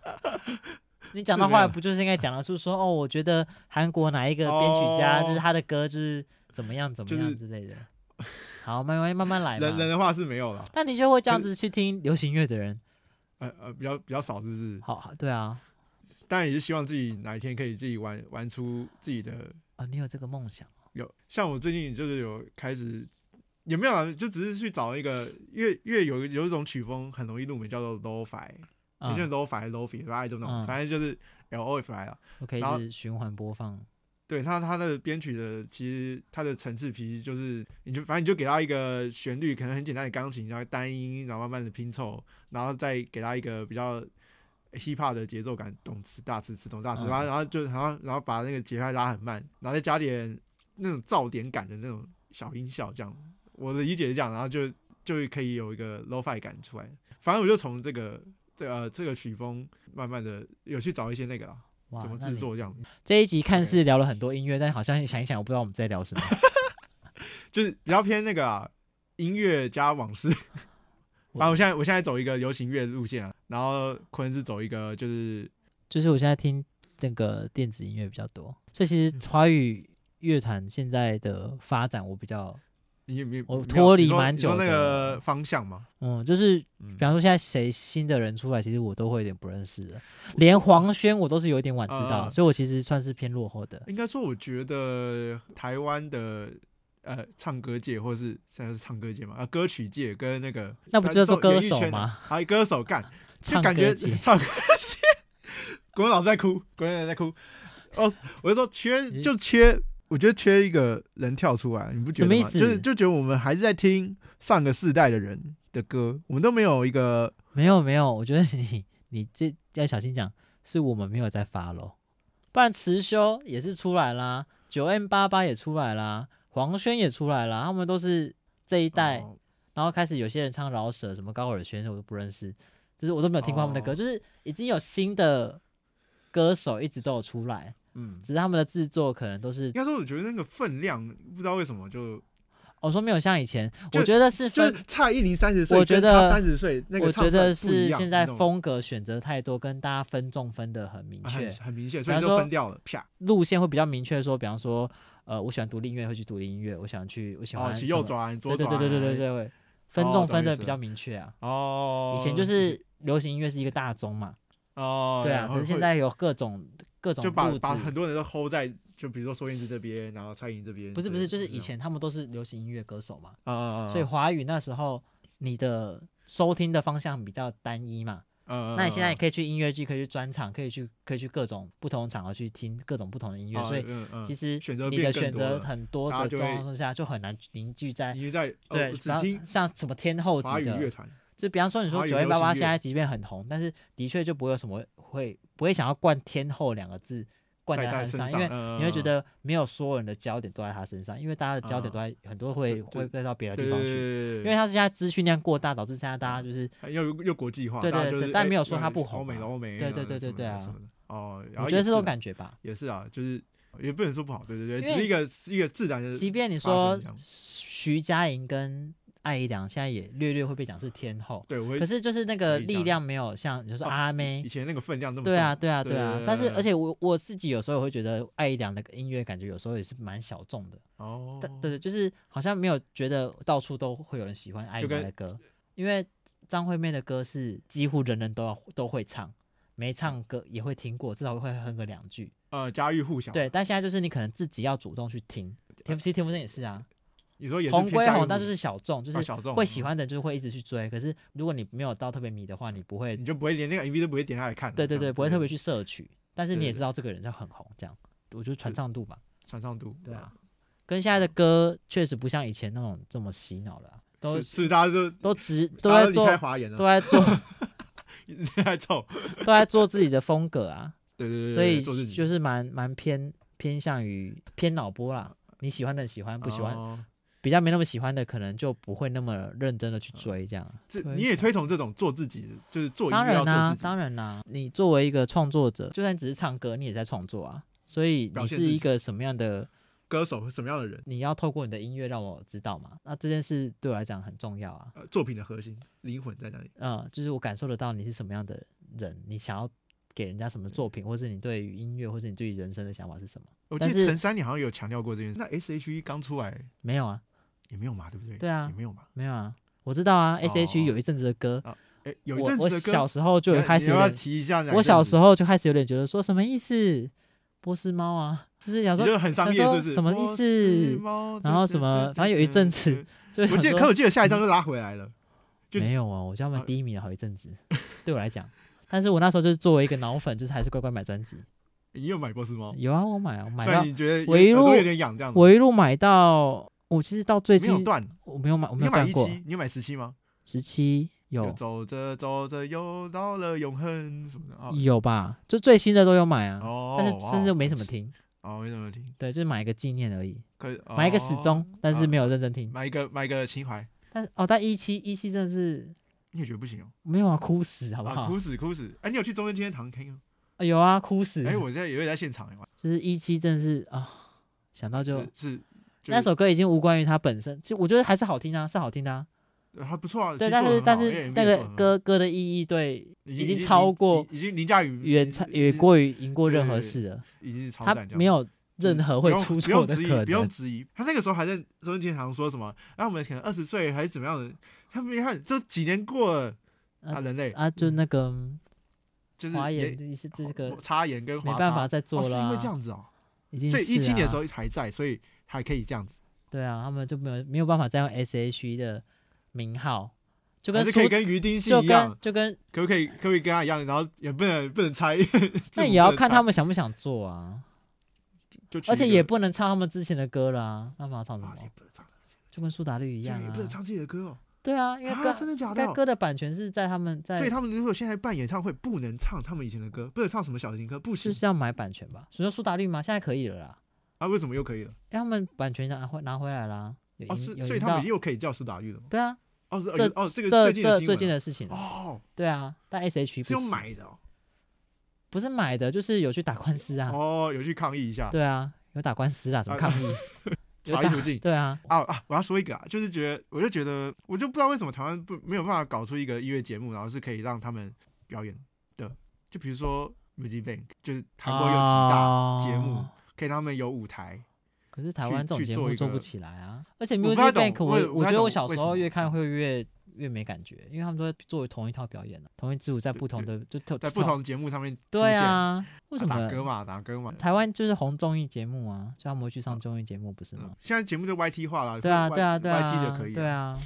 你讲到后来不就是应该讲的是说，哦，我觉得韩国哪一个编曲家，就是他的歌就是怎么样怎么样之类的。就是、好，慢慢慢慢来。人人的话是没有了。但你就会这样子去听流行乐的人，呃呃，比较比较少，是不是？好，好，对啊。当然也是希望自己哪一天可以自己玩玩出自己的啊、哦！你有这个梦想？有，像我最近就是有开始，也没有啊，就只是去找一个，因为因为有有一种曲风很容易入门，叫做 Lo-Fi，有些 Lo-Fi、Lo-Fi，I don't know，反正就是 L-O-F-I 啊。OK，是循环播放。对它，它的编曲的其实它的层次其实就是，你就反正你就给它一个旋律，可能很简单的钢琴，然后单音，然后慢慢的拼凑，然后再给它一个比较。Hiphop 的节奏感，动次大次次动大次，然后然后就然后然后把那个节拍拉很慢，然后再加点那种噪点感的那种小音效，这样我的理解是这样，然后就就可以有一个 lo-fi 感出来。反正我就从这个这个这个曲风慢慢的有去找一些那个哇，怎么制作这样。这一集看似聊了很多音乐，但好像想一想，我不知道我们在聊什么。就是比较偏那个、啊、音乐加往事。反正我现在我现在走一个流行乐路线啊，然后坤是走一个就是就是我现在听那个电子音乐比较多，所以其实华语乐团现在的发展我比较。我脱离蛮久的那个方向嘛，嗯，就是比方说现在谁新的人出来，其实我都会有点不认识的，连黄轩我都是有一点晚知道，所以我其实算是偏落后的。应该说，我觉得台湾的呃唱歌界，或是现在是唱歌界嘛，啊歌曲界跟那个那不叫做歌手吗？还歌手干，就感觉唱歌界，国文老师在哭，国文老师在哭。哦，我就说缺就缺。我觉得缺一个人跳出来，你不觉得吗？就是就觉得我们还是在听上个世代的人的歌，我们都没有一个没有没有。我觉得你 你这要小心讲，是我们没有在 follow，不然辞修也是出来啦，九 M 八八也出来啦，黄轩也出来了，他们都是这一代，哦、然后开始有些人唱饶舌，什么高尔宣我都不认识，就是我都没有听过他们的歌，哦、就是已经有新的歌手一直都有出来。嗯，只是他们的制作可能都是，应该说，我觉得那个分量不知道为什么就，我说没有像以前，我觉得是分差一零三十岁，我觉得三十岁，我觉得是现在风格选择太多，跟大家分众分的很明确，很明确，所以就分掉了，啪，路线会比较明确，说，比方说，呃，我喜欢独立音乐，会去独立音乐，我想去，我喜欢去右转左转，对对对对对对对，分众分的比较明确啊，哦，以前就是流行音乐是一个大宗嘛，哦，对啊，可是现在有各种。各种就把把很多人都 hold 在，就比如说孙燕姿这边，然后蔡依林这边。不是不是，就是以前他们都是流行音乐歌手嘛，啊啊啊！所以华语那时候你的收听的方向比较单一嘛，嗯嗯。那你现在也可以去音乐剧，可以去专场，可以去可以去各种不同的场合去听各种不同的音乐，所以其实你的选择很多的状况下就很难凝聚在对，然后像什么天后级的，就比方说你说九零八八现在即便很红，但是的确就不会有什么会。不会想要冠“天后”两个字冠在他身上，因为你会觉得没有所有人的焦点都在他身上，因为大家的焦点都在很多会会带到别的地方去。因为他是现在资讯量过大，导致现在大家就是又又国际化，对对对，但没有说他不红，欧美欧美，对对对对对啊，哦，我觉得这种感觉吧，也是啊，就是也不能说不好，对对对，只是一个一个自然的。即便你说徐佳莹跟。艾怡良现在也略略会被讲是天后，对，可是就是那个力量没有像，就是阿妹以前那个分量那么对啊，对啊，对啊。但是而且我我自己有时候也会觉得艾怡良的音乐感觉有时候也是蛮小众的哦。对对，就是好像没有觉得到处都会有人喜欢艾怡良的歌，因为张惠妹的歌是几乎人人都要都会唱，没唱歌也会听过，至少会哼个两句。呃，家喻户晓。对，但现在就是你可能自己要主动去听。TFC 田馥甄也是啊。你说也是红归红，但就是小众，就是会喜欢的人就是会一直去追。可是如果你没有到特别迷的话，你不会，你就不会连那个 MV 都不会点下来看。对对对，不会特别去摄取。但是你也知道这个人就很红，这样，我觉得传唱度吧。传唱度，对啊，跟现在的歌确实不像以前那种这么洗脑了，都是大家都都直都在做，都在做，在做，都在做自己的风格啊。对对对，所以就是蛮蛮偏偏向于偏脑波啦。你喜欢的喜欢，不喜欢。比较没那么喜欢的，可能就不会那么认真的去追这样。这你也推崇这种做自己的，就是做当然啦，当然啦。你作为一个创作者，就算只是唱歌，你也在创作啊。所以你是一个什么样的歌手，什么样的人，你要透过你的音乐让我知道嘛。那这件事对我来讲很重要啊。作品的核心灵魂在哪里？嗯，就是我感受得到你是什么样的人，你想要给人家什么作品，或是你对于音乐，或是你对于人生的想法是什么？我记得陈珊你好像有强调过这件事。那 S.H.E 刚出来没有啊？也没有嘛，对不对？对啊，也没有嘛，没有啊。我知道啊，S.H.E 有一阵子的歌，哎，有一阵子的歌。我小时候就开始，你要提一下。我小时候就开始有点觉得说什么意思？波斯猫啊，就是想说很商业，是不是？什么意思？然后什么？反正有一阵子，就我记得，可我记得下一张就拉回来了。没有啊，我叫他们低迷了好一阵子，对我来讲。但是我那时候就是作为一个脑粉，就是还是乖乖买专辑。你有买波斯猫？有啊，我买啊，买到。你觉得我一路有点痒这样？我一路买到。我其实到最近没有断，我没有买，我没有断过。你有买十七吗？十七有。走着走着又到了永恒什么的有吧？就最新的都有买啊。哦。但是真是没什么听。哦，没什么听。对，就是买一个纪念而已。可买一个始终，但是没有认真听。买一个买一个情怀。但哦，但一期一期真的是，你也觉得不行哦？没有啊，哭死好不好？哭死哭死！哎，你有去中正纪念堂听吗？啊有啊，哭死！哎，我在也会在现场玩，就是一期真的是啊，想到就，是那首歌已经无关于它本身，其实我觉得还是好听啊，是好听的啊，还不错啊。对，但是但是那个歌歌的意义对已经超过，已经凌驾于远超远过于赢过任何事了，已经是超。他没有任何会出错的可能，不用质疑。他那个时候还在周文健常说什么？然后我们可能二十岁还是怎么样的？他没看，就几年过了啊，人类啊，就那个。就是华研是这个插研跟没办法再做了，是因为这样子哦，所以一七年的时候还在，所以还可以这样子。对啊，他们就没有没有办法再用 S H E 的名号，就跟是可以跟鱼丁信一样，就跟可不可以可不可以跟他一样，然后也不能不能拆，那也要看他们想不想做啊。而且也不能唱他们之前的歌啦，那他们要唱什么？就跟苏打绿一样啊，不能唱自己的歌哦。对啊，因为歌真的假的？歌的版权是在他们在，所以他们如果现在办演唱会，不能唱他们以前的歌，不能唱什么小情歌，不行。是要买版权吧？所以说苏打绿吗？现在可以了啦。啊，为什么又可以了？因为他们版权拿回拿回来啦。哦，是，所以他们又可以叫苏打绿了。对啊。哦，是这哦，这个这这最近的事情哦。对啊，但 S H E 是用买的，不是买的，就是有去打官司啊。哦，有去抗议一下。对啊，有打官司啊，怎么抗议？法律途径对啊啊啊！我要说一个啊，就是觉得我就觉得我就不知道为什么台湾不没有办法搞出一个音乐节目，然后是可以让他们表演的。就比如说 Music Bank，就是韩国有几大节目，可以让他们有舞台。可是台湾这种节目做不起来啊！而且 Music Bank，我我觉得我小时候越看会越越没感觉，因为他们都在作为同一套表演，同一支舞在不同的就在不同的节目上面。对啊，为什么打歌嘛？打歌嘛？台湾就是红综艺节目啊，所以他们会去上综艺节目，不是吗？现在节目都 YT 化了。对啊，对啊，对啊，YT 的可以。对啊。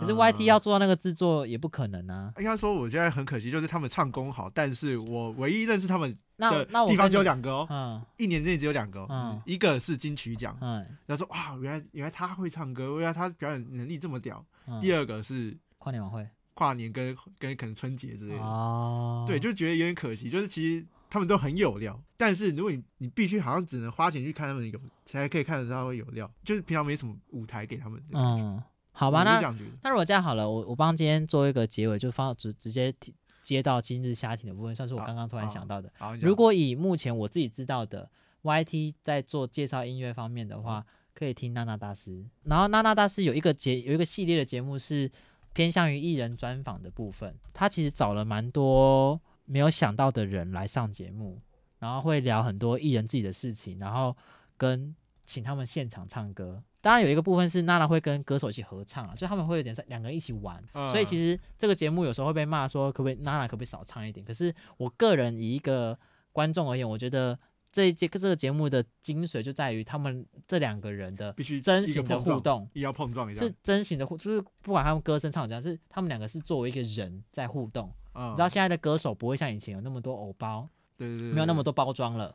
可是 YT 要做到那个制作也不可能啊。应该说，我觉得很可惜，就是他们唱功好，但是我唯一认识他们的地方只有两个哦，一年内只有两个，嗯，一个是金曲奖，嗯，然后说哇，原来原来他会唱歌，原来他表演能力这么屌。第二个是跨年晚会，跨年跟跟可能春节之类的，哦，对，就觉得有点可惜，就是其实他们都很有料，但是如果你你必须好像只能花钱去看他们有才可以看得到他会有料，就是平常没什么舞台给他们，嗯。好吧，那那如果这样好了，我我帮今天做一个结尾，就放直直接接到今日虾艇的部分，算是我刚刚突然想到的。如果以目前我自己知道的 YT 在做介绍音乐方面的话，可以听娜娜大师。然后娜娜大师有一个节有一个系列的节目是偏向于艺人专访的部分，他其实找了蛮多没有想到的人来上节目，然后会聊很多艺人自己的事情，然后跟请他们现场唱歌。当然有一个部分是娜娜会跟歌手一起合唱啊，所以他们会有点两个人一起玩，嗯、所以其实这个节目有时候会被骂说可不可以娜娜可不可以少唱一点？可是我个人以一个观众而言，我觉得这一节这个节目的精髓就在于他们这两个人的真实的互动，必要碰撞一下，是真实的互，就是不管他们歌声唱怎样，是他们两个是作为一个人在互动。嗯、你知道现在的歌手不会像以前有那么多偶包，对对对，没有那么多包装了。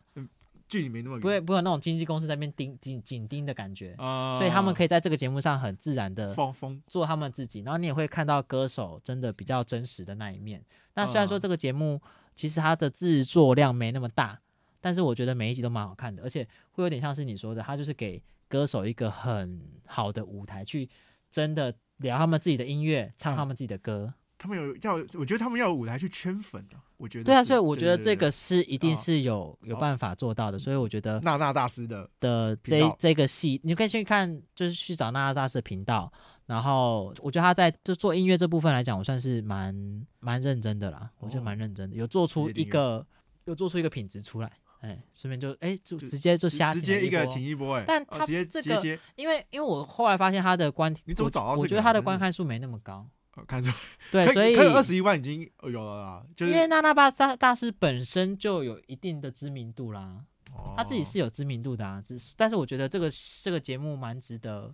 嗯距离没那么远，不会不会有那种经纪公司在那边盯紧紧盯的感觉，呃、所以他们可以在这个节目上很自然的放风。做他们自己，然后你也会看到歌手真的比较真实的那一面。那虽然说这个节目其实它的制作量没那么大，但是我觉得每一集都蛮好看的，而且会有点像是你说的，他就是给歌手一个很好的舞台去真的聊他们自己的音乐，唱他们自己的歌。嗯他们有要，我觉得他们要有舞台去圈粉啊。我觉得对啊，所以我觉得这个是一定是有有办法做到的。所以我觉得娜娜大师的的这这个戏，你可以去看，就是去找娜娜大师的频道。然后我觉得他在这做音乐这部分来讲，我算是蛮蛮认真的啦。我觉得蛮认真的，有做出一个有做出一个品质出来。哎，顺便就哎就直接就瞎直接一个停一波哎。但他这个因为因为我后来发现他的观，你怎么找到？我觉得他的观看数没那么高。看出 对，所以二十一万已经有了啦。就是因为娜娜巴大大师本身就有一定的知名度啦，哦、他自己是有知名度的啊。只是，但是我觉得这个这个节目蛮值得。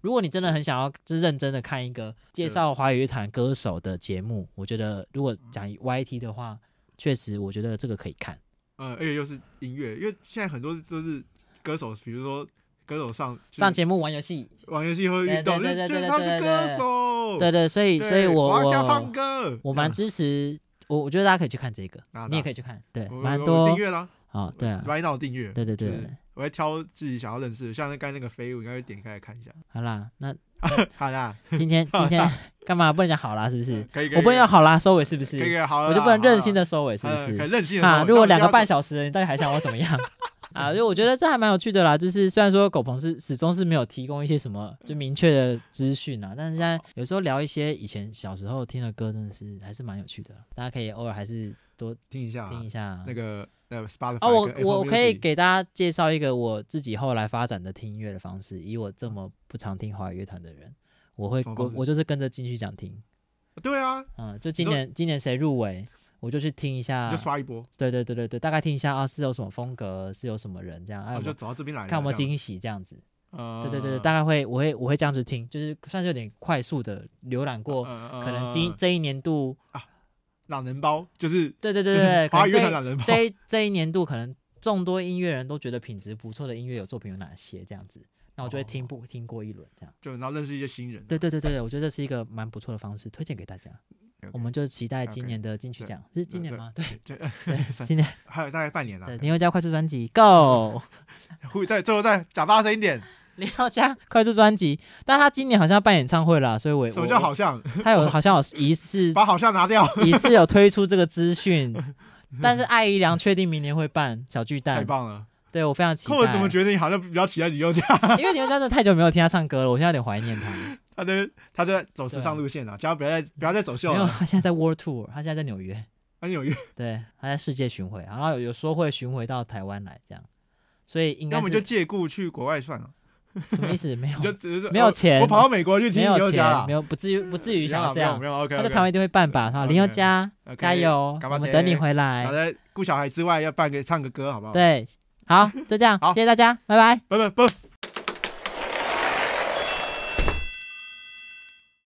如果你真的很想要，就是认真的看一个介绍华语乐坛歌手的节目，我觉得如果讲 YT 的话，确实我觉得这个可以看。呃，而且又是音乐，因为现在很多都是歌手，比如说。歌手上上节目玩游戏，玩游戏会遇到，对对对，他是歌手，对对，所以所以我我唱歌，我蛮支持，我我觉得大家可以去看这个，你也可以去看，对，蛮多订阅啦，啊，对啊，来到订阅，对对对，我会挑自己想要认识的，像那刚才那个飞舞，应该会点开来看一下。好啦，那 好啦，今天 今天干嘛不能讲好啦？是不是？可以，我不能要好啦收尾，是不是？可以，好，我就不能任性的收尾，是不是？任性啊。如果两个半小时，你到底还想我怎么样？啊，因为我觉得这还蛮有趣的啦。就是虽然说狗鹏是始终是没有提供一些什么就明确的资讯啊，但是现在有时候聊一些以前小时候听的歌，真的是还是蛮有趣的。大家可以偶尔还是多听一下，听一下那个那个 Spotify。哦，我我可以给大家介绍一个我自己后来发展的听音乐的方式。以我这么不常听华语乐团的人，我会我我就是跟着金曲奖听。对啊，嗯，就今年今年谁入围？我就去听一下，就刷一波。对对对对对，大概听一下啊，是有什么风格，是有什么人这样。我就走到这边来，看有没有惊喜这样子。对对对对，大概会，我会我会这样子听，就是算是有点快速的浏览过，可能今这一年度啊，懒人包就是。对对对对，华语乐团懒人包。这这一年度可能众多音乐人都觉得品质不错的音乐有作品有哪些这样子，那我就会听不听过一轮这样。就然后认识一些新人。对对对对，我觉得这是一个蛮不错的方式，推荐给大家。我们就期待今年的金曲奖，是今年吗？对对，今年还有大概半年了。对，林宥嘉快速专辑，Go！会再最后再讲大声一点，林宥嘉快速专辑，但他今年好像要办演唱会了，所以我什么叫好像？他有好像有疑似 把好像拿掉，疑似有推出这个资讯，但是艾怡良确定明年会办小巨蛋，太棒了！对我非常期待。我怎么觉得你好像比较期待林宥嘉？因为林宥嘉真的太久没有听他唱歌了，我现在有点怀念他。他在他在走时尚路线啊，千万不要再不要再走秀了。没有，他现在在 World Tour，他现在在纽约。在纽约。对，他在世界巡回，然后有有说会巡回到台湾来这样，所以应该。那我们就借故去国外算了。什么意思？没有，就只是没有钱。我跑到美国去听林宥嘉，没有，不至于不至于想要这样。没有，OK。他在台湾一定会办吧？哈，林宥嘉，加油，我们等你回来。好的，顾小孩之外要办个唱个歌，好不好？对，好，就这样，好，谢谢大家，拜拜，拜拜，拜。